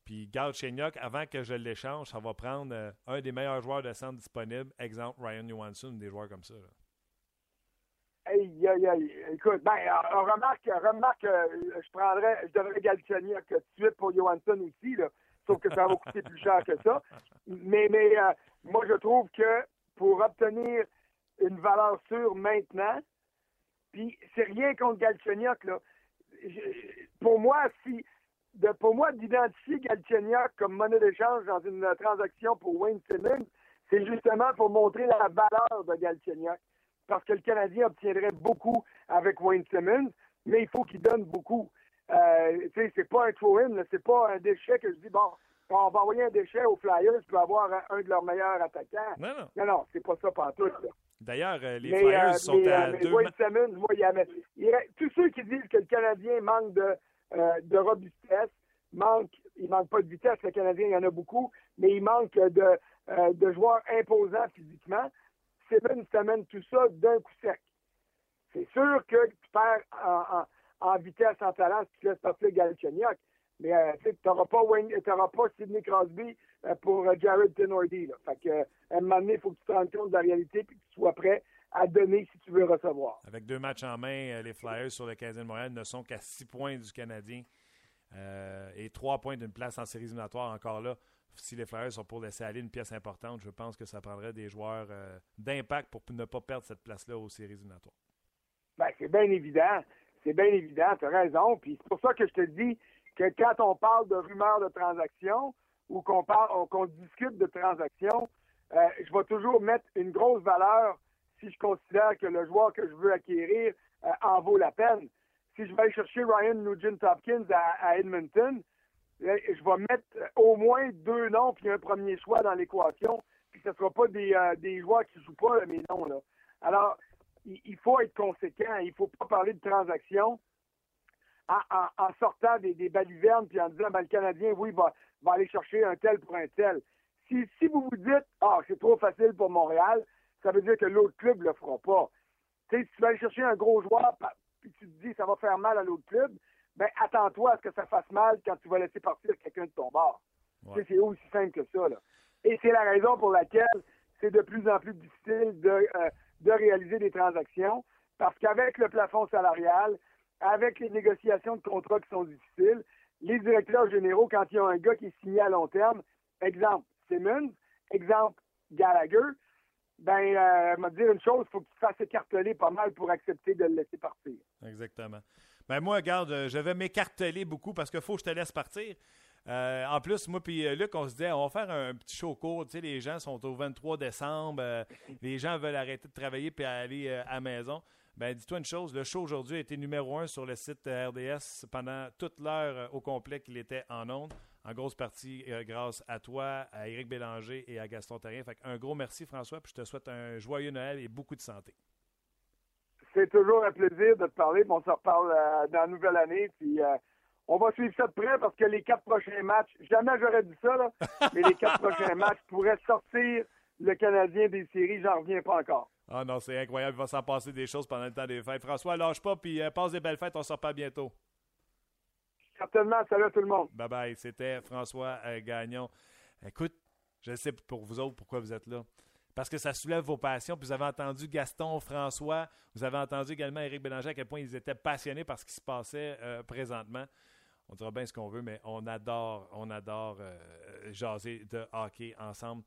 Speaker 1: Puis Galchenyuk, avant que je l'échange, ça va prendre euh, un des meilleurs joueurs de centre disponibles, exemple Ryan Johansson, des joueurs comme ça.
Speaker 8: Hey, aïe, aïe. Écoute, ben, euh, remarque, remarque, euh, je prendrais, je donnerais Galchenyuk tout de suite pour Johansson aussi, là sauf que ça va coûter plus cher que ça. Mais, mais euh, moi, je trouve que pour obtenir une valeur sûre maintenant, puis c'est rien contre Galchenyuk, là. pour moi, si de, pour moi, d'identifier Galchenyuk comme monnaie d'échange dans une transaction pour Wayne Simmons, c'est justement pour montrer la valeur de Galchenyuk. Parce que le Canadien obtiendrait beaucoup avec Wayne Simmons, mais il faut qu'il donne beaucoup. Euh, c'est pas un throw-in, c'est pas un déchet que je dis, bon, on va envoyer un déchet aux Flyers pour avoir un, de leurs meilleurs attaquants.
Speaker 1: Non, non.
Speaker 8: Non, non, c'est pas ça tout.
Speaker 1: D'ailleurs, euh, les Flyers euh, sont à
Speaker 8: mais
Speaker 1: deux...
Speaker 8: Simmons, moi, il y a, tous ceux qui disent que le Canadien manque de, de robustesse, manque, il manque pas de vitesse, le Canadien, il y en a beaucoup, mais il manque de, de joueurs imposants physiquement. Simmons t'amène tout ça d'un coup sec. C'est sûr que tu perds en en vitesse, en talent, si tu laisses passer Galchenyuk. Mais euh, tu n'auras pas, pas Sidney Crosby euh, pour euh, Jared Tenordi. Fait à un moment donné, il faut que tu te rendes compte de la réalité et que tu sois prêt à donner si tu veux recevoir.
Speaker 1: Avec deux matchs en main, les Flyers sur le 15e Montréal ne sont qu'à six points du Canadien et trois points d'une place en séries éliminatoires encore là. Si les Flyers sont pour laisser aller une pièce importante, je pense que ça prendrait des joueurs d'impact pour ne pas perdre cette place-là aux séries éliminatoires.
Speaker 8: Ben, c'est bien évident. C'est bien évident, tu as raison. Puis c'est pour ça que je te dis que quand on parle de rumeurs de transactions ou qu'on parle qu'on discute de transactions, euh, je vais toujours mettre une grosse valeur si je considère que le joueur que je veux acquérir euh, en vaut la peine. Si je vais aller chercher Ryan Nugent-Hopkins à, Edmonton, euh, je vais mettre au moins deux noms puis un premier choix dans l'équation. Puis ce ne sera pas des, des joueurs qui ne jouent pas mes noms. Là. Alors, il, faut être conséquent. Il ne faut pas parler de transactions en, sortant des, des, balivernes puis en disant ben, le Canadien, oui, va, va aller chercher un tel pour un tel. Si, si vous vous dites Ah, c'est trop facile pour Montréal, ça veut dire que l'autre club ne le fera pas. si tu vas aller chercher un gros joueur puis tu te dis ça va faire mal à l'autre club, ben attends-toi à ce que ça fasse mal quand tu vas laisser partir quelqu'un de ton bord. C'est aussi simple que ça. Là. Et c'est la raison pour laquelle c'est de plus en plus difficile de, euh, de réaliser des transactions parce qu'avec le plafond salarial, avec les négociations de contrats qui sont difficiles, les directeurs généraux, quand ils ont un gars qui est signé à long terme, exemple Simmons, exemple Gallagher, ben, euh, me dire une chose, il faut que tu te fasses écarteler pas mal pour accepter de le laisser partir.
Speaker 1: Exactement. Ben moi, regarde, je vais m'écarteler beaucoup parce qu'il faut que je te laisse partir. Euh, en plus, moi puis Luc, on se disait, on va faire un petit show court. Tu sais, les gens sont au 23 décembre. les gens veulent arrêter de travailler puis aller à la maison. Ben, dis-toi une chose, le show aujourd'hui a été numéro un sur le site RDS pendant toute l'heure au complet qu'il était en ondes en grosse partie euh, grâce à toi, à Éric Bélanger et à Gaston Terrien. Fait un gros merci, François, puis je te souhaite un joyeux Noël et beaucoup de santé.
Speaker 8: C'est toujours un plaisir de te parler. On se reparle euh, dans la nouvelle année. Puis euh, on va suivre ça de près parce que les quatre prochains matchs, jamais j'aurais dit ça, là, mais les quatre prochains matchs pourraient sortir le Canadien des séries. J'en reviens pas encore.
Speaker 1: Ah non, c'est incroyable. Il va s'en passer des choses pendant le temps des fêtes. François, lâche pas, puis passe des belles fêtes. On se reparle bientôt.
Speaker 8: Certainement. Salut à tout le monde.
Speaker 1: Bye bye. C'était François euh, Gagnon. Écoute, je sais pour vous autres pourquoi vous êtes là. Parce que ça soulève vos passions. Puis vous avez entendu Gaston, François, vous avez entendu également Éric Bélanger à quel point ils étaient passionnés par ce qui se passait euh, présentement. On dira bien ce qu'on veut, mais on adore, on adore euh, jaser de hockey ensemble.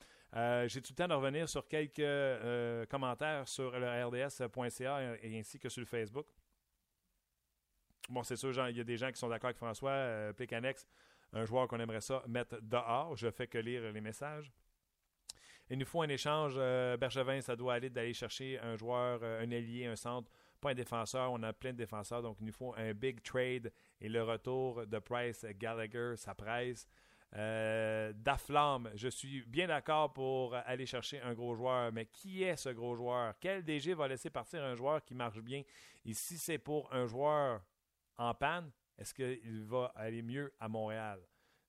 Speaker 1: J'ai tout le temps de revenir sur quelques commentaires sur le rds.ca et ainsi que sur le Facebook. Bon, c'est sûr, il y a des gens qui sont d'accord avec François. Euh, un joueur qu'on aimerait ça mettre dehors. Je fais que lire les messages. Il nous faut un échange. Euh, Bergevin, ça doit aller d'aller chercher un joueur, euh, un allié, un centre, pas un défenseur. On a plein de défenseurs, donc il nous faut un big trade. Et le retour de Price Gallagher, ça presse. Euh, Daflam, je suis bien d'accord pour aller chercher un gros joueur, mais qui est ce gros joueur? Quel DG va laisser partir un joueur qui marche bien? Et si c'est pour un joueur en panne, est-ce qu'il va aller mieux à Montréal?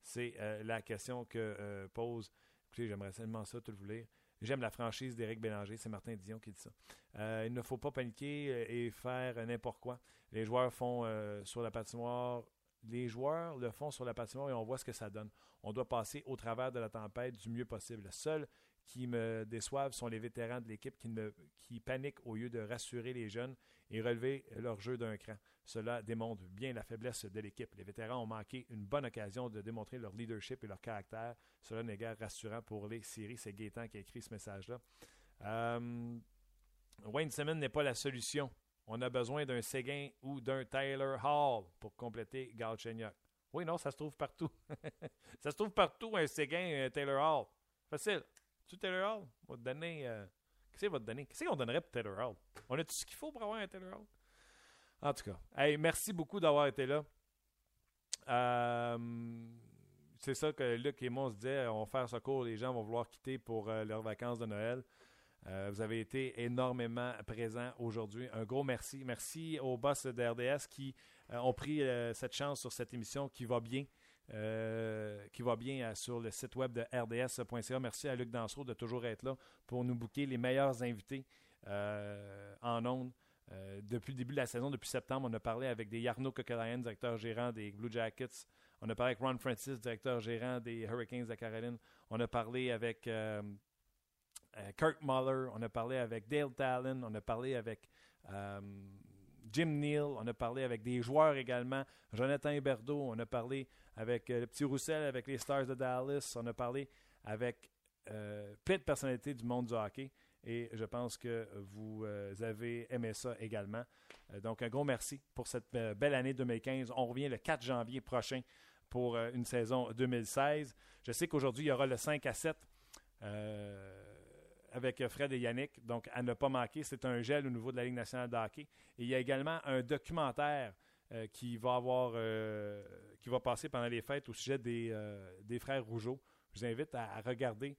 Speaker 1: C'est euh, la question que euh, pose. Écoutez, j'aimerais tellement ça, tout le lire. J'aime la franchise d'Éric Bélanger, c'est Martin Dion qui dit ça. Euh, il ne faut pas paniquer et faire n'importe quoi. Les joueurs font sur la patinoire, les joueurs le font sur la patinoire et on voit ce que ça donne. On doit passer au travers de la tempête du mieux possible. Le seul qui me déçoivent sont les vétérans de l'équipe qui, paniquent au lieu de rassurer les jeunes et relever leur jeu d'un cran. Cela démontre bien la faiblesse de l'équipe. Les vétérans ont manqué une bonne occasion de démontrer leur leadership et leur caractère. Cela n'est guère rassurant pour les séries. C'est Gaétan qui a écrit ce message-là. Euh, Wayne Simmons n'est pas la solution. On a besoin d'un Séguin ou d'un Tyler Hall pour compléter Galchenyuk. Oui, non, ça se trouve partout. ça se trouve partout, un Séguin et un Taylor Hall. Facile. Tu Taylor Hall? Va te donner. Euh, qu'est-ce qu'on va te donner? Qu'est-ce qu'on donnerait pour Taylor Hall? On a tout ce qu'il faut pour avoir un Taylor Hall? En tout cas, hey, merci beaucoup d'avoir été là. Euh, c'est ça que Luc et moi on se disait, on va faire ce cours, les gens vont vouloir quitter pour euh, leurs vacances de Noël. Vous avez été énormément présents aujourd'hui. Un gros merci. Merci aux boss de RDS qui ont pris cette chance sur cette émission qui va bien. Qui va bien sur le site web de rds.ca. Merci à Luc Dansereau de toujours être là pour nous booker les meilleurs invités en ondes. Euh, depuis le début de la saison, depuis septembre, on a parlé avec des Yarno Kokolainen, directeur gérant des Blue Jackets. On a parlé avec Ron Francis, directeur gérant des Hurricanes de Caroline. On a parlé avec euh, euh, Kirk Muller. On a parlé avec Dale Talon. On a parlé avec Jim Neal. On a parlé avec des joueurs également. Jonathan Huberdeau. On a parlé avec le petit Roussel, avec les Stars de Dallas. On a parlé avec plein de personnalités du monde du hockey et je pense que vous euh, avez aimé ça également. Euh, donc, un gros merci pour cette euh, belle année 2015. On revient le 4 janvier prochain pour une saison 2016. Je sais qu'aujourd'hui, il y aura le 5 à 7 avec Fred et Yannick, donc à ne pas manquer. C'est un gel au niveau de la Ligue nationale de hockey. Et il y a également un documentaire qui va avoir qui va passer pendant les fêtes au sujet des, des frères Rougeau. Je vous invite à regarder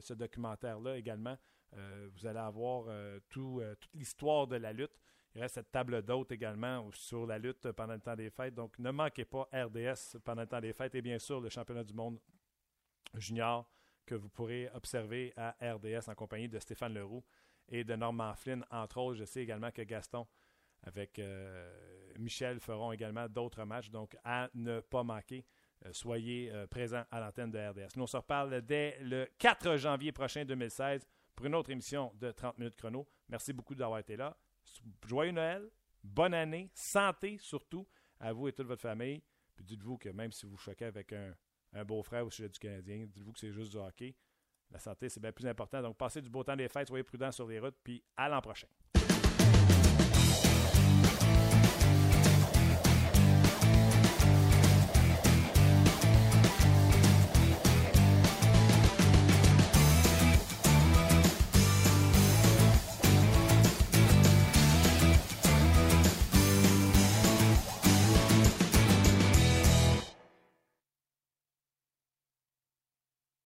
Speaker 1: ce documentaire-là également. Euh, vous allez avoir euh, tout, euh, toute l'histoire de la lutte. Il reste cette table d'hôte également sur la lutte pendant le temps des fêtes. Donc, ne manquez pas RDS pendant le temps des fêtes et bien sûr le championnat du monde junior que vous pourrez observer à RDS en compagnie de Stéphane Leroux et de Norman Flynn, entre autres. Je sais également que Gaston avec Michel feront également d'autres matchs. Donc, à ne pas manquer. soyez présents à l'antenne de RDS. Nous, on se reparle dès le 4 janvier prochain 2016 pour une autre émission de 30 minutes chrono. Merci beaucoup d'avoir été là. Joyeux Noël, bonne année, santé surtout à vous et toute votre famille. Puis dites-vous que même si vous choquez avec un, beau-frère au sujet du Canadien, dites-vous que c'est juste du hockey. La santé, c'est bien plus important. Donc, passez du beau temps des fêtes, soyez prudents sur les routes, puis à l'an prochain.